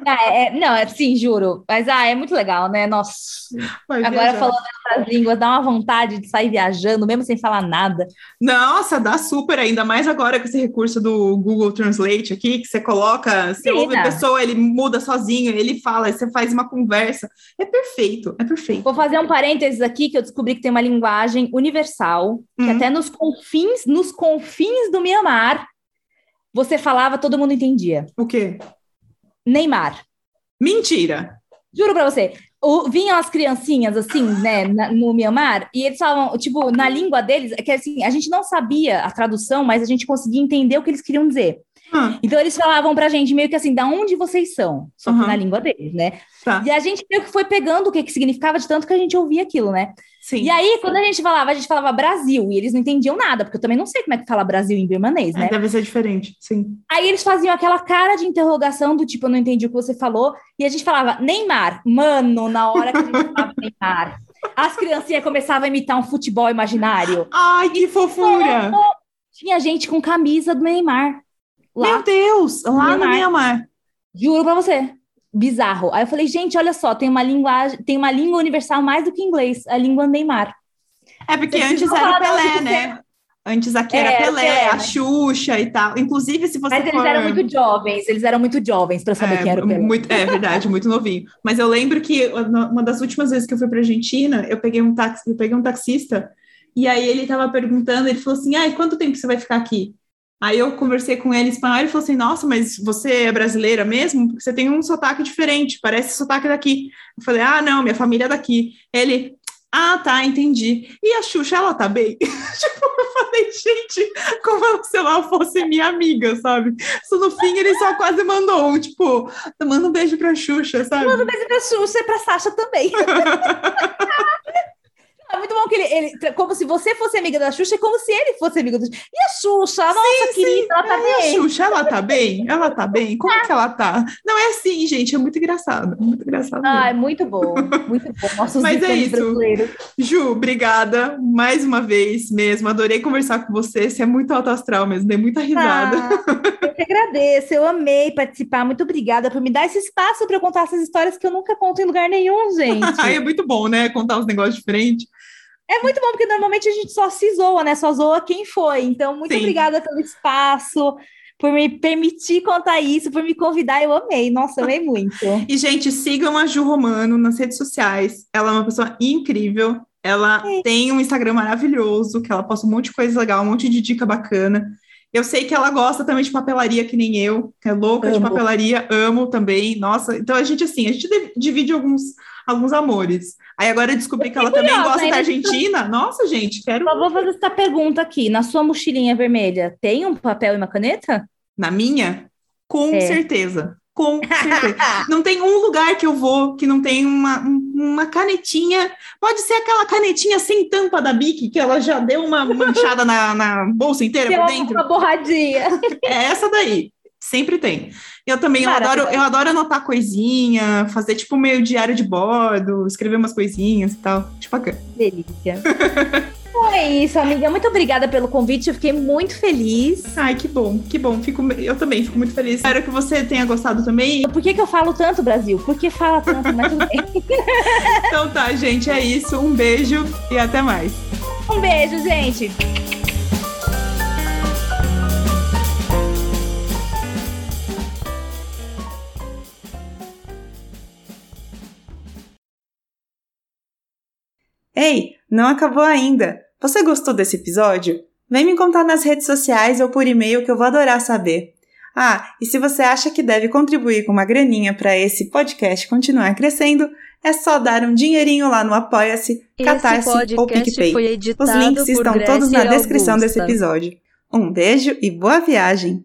Ah, é- não, é sim, juro. Mas ah, é muito legal, né? Nossa. Vai Agora viajar. falando outras línguas, dá uma vontade de sair viajando, mesmo sem falar nada. Nossa, dá super, ainda mais agora com esse recurso do Google Translate aqui, que você coloca, você ouve a pessoa, ele muda sozinho, ele fala, você faz uma conversa. É perfeito, é perfeito. Vou fazer um parênteses aqui que eu descobri que tem uma linguagem universal, que Hum. até nos confins, nos confins do Mianmar, você falava, todo mundo entendia. O quê? Neymar. Mentira. Juro pra você. O- vinham as criancinhas, assim, né, na- no Mianmar, e eles falavam, tipo, na língua deles, que assim, a gente não sabia a tradução, mas a gente conseguia entender o que eles queriam dizer. Ah, Então eles falavam pra gente meio que assim, da onde vocês são? Só que Aham. na língua deles, né? tá. E a gente meio que foi pegando o que, que significava de tanto que a gente ouvia aquilo, né? Sim. E aí, quando a gente falava, a gente falava Brasil, e eles não entendiam nada, porque eu também não sei como é que fala Brasil em birmanês, É, né? Deve ser diferente, sim. Aí eles faziam aquela cara de interrogação do tipo, eu não entendi o que você falou, e a gente falava Neymar, mano, na hora que a gente falava Neymar. As criancinhas começavam a imitar um futebol imaginário. Ai, que fofura! Tinha gente com camisa do Neymar lá. Meu Deus, lá no. Mianmar. Juro pra você. Bizarro. Aí eu falei, gente, olha só, tem uma linguagem, tem uma língua universal mais do que inglês, a língua Neymar. É porque Vocês antes era o Pelé, né? Antes aqui É, era era Pelé, Pelé, a? Xuxa e tal. Inclusive, se você Mas eles for... eram muito jovens, eles eram muito jovens pra saber É, quem era o Pelé. muito, é verdade, muito novinho. Mas eu lembro que uma das últimas vezes que eu fui para Argentina, eu peguei um táxi, eu peguei um taxista e aí ele estava perguntando, ele falou assim: "Ai, quanto tempo você vai ficar aqui?" Aí eu conversei com ele em espanhol, ele falou assim: "Nossa, mas você é brasileira mesmo? Porque você tem um sotaque diferente, parece sotaque daqui". Eu falei: "Ah, não, minha família é daqui". Ele: "Ah, tá, entendi". E a Xuxa, ela tá bem? tipo, eu falei: "Gente, como se ela fosse minha amiga, sabe?" Só no fim ele só quase mandou um, tipo, manda um beijo pra Xuxa, sabe? Manda um beijo pra Xuxa e pra Sasha também. É muito bom que ele, ele, como se você fosse amiga da Xuxa, é como se ele fosse amigo da Xuxa. E a Xuxa, nossa querida, ela tá a bem. Xuxa, ela tá bem? Ela tá bem? Como que ela tá? Não é assim, gente, é muito engraçado, muito engraçado. mesmo. Ai, muito bom, muito bom. Nossos Mas é isso. brasileiros. Ju, obrigada mais uma vez mesmo. Adorei conversar com você. Você é muito alto astral mesmo, dei muita risada. Ah, eu que agradeço, eu amei participar. Muito obrigada por me dar esse espaço para eu contar essas histórias que eu nunca conto em lugar nenhum, gente. Ai, é muito bom, né? Contar os negócios diferentes. É muito bom, porque normalmente a gente só se zoa, né? Só zoa quem foi. Então, muito Sim. obrigada pelo espaço, por me permitir contar isso, por me convidar. Eu amei. Nossa, amei muito. E, gente, sigam a Ju Romano nas redes sociais. Ela é uma pessoa incrível. Ela tem um Instagram maravilhoso, que ela posta um monte de coisa legal, um monte de dica bacana. Eu sei que ela gosta também de papelaria, que nem eu, que é louca de Amo. papelaria, amo também. Nossa, então a gente, assim, a gente div- divide alguns, alguns amores. Aí agora eu descobri que ela também curiosa, gosta né? da Argentina. Nossa, gente, quero. Só vou fazer essa pergunta aqui. Na sua mochilinha vermelha, tem um papel e uma caneta? Na minha? Com É. certeza. Com certeza. Não tem um lugar que eu vou que não tem uma, um- uma canetinha. Pode ser aquela canetinha sem tampa da Bic, que ela já deu uma manchada na, na bolsa inteira por dentro. uma borradinha. É essa daí. Sempre tem. Eu também eu adoro, eu adoro anotar coisinha, fazer tipo meio diário de bordo, escrever umas coisinhas e tal. Acho bacana. Delícia. Então é isso, amiga. Muito obrigada pelo convite. Eu fiquei muito feliz. Ai, que bom, que bom. Fico, eu também fico muito feliz. Espero que você tenha gostado também. Por que, que eu falo tanto, Brasil? Por que fala tanto? Mas tudo bem. Então tá, gente, é isso. Um beijo e até mais. Um beijo, gente. Ei, não acabou ainda. Você gostou desse episódio? Vem me contar nas redes sociais ou por e-mail que eu vou adorar saber. Ah, e se você acha que deve contribuir com uma graninha para esse podcast continuar crescendo, é só dar um dinheirinho lá no Apoia-se, Catarse ou PicPay. Os links estão todos na descrição Augusta. desse episódio. Um beijo e boa viagem!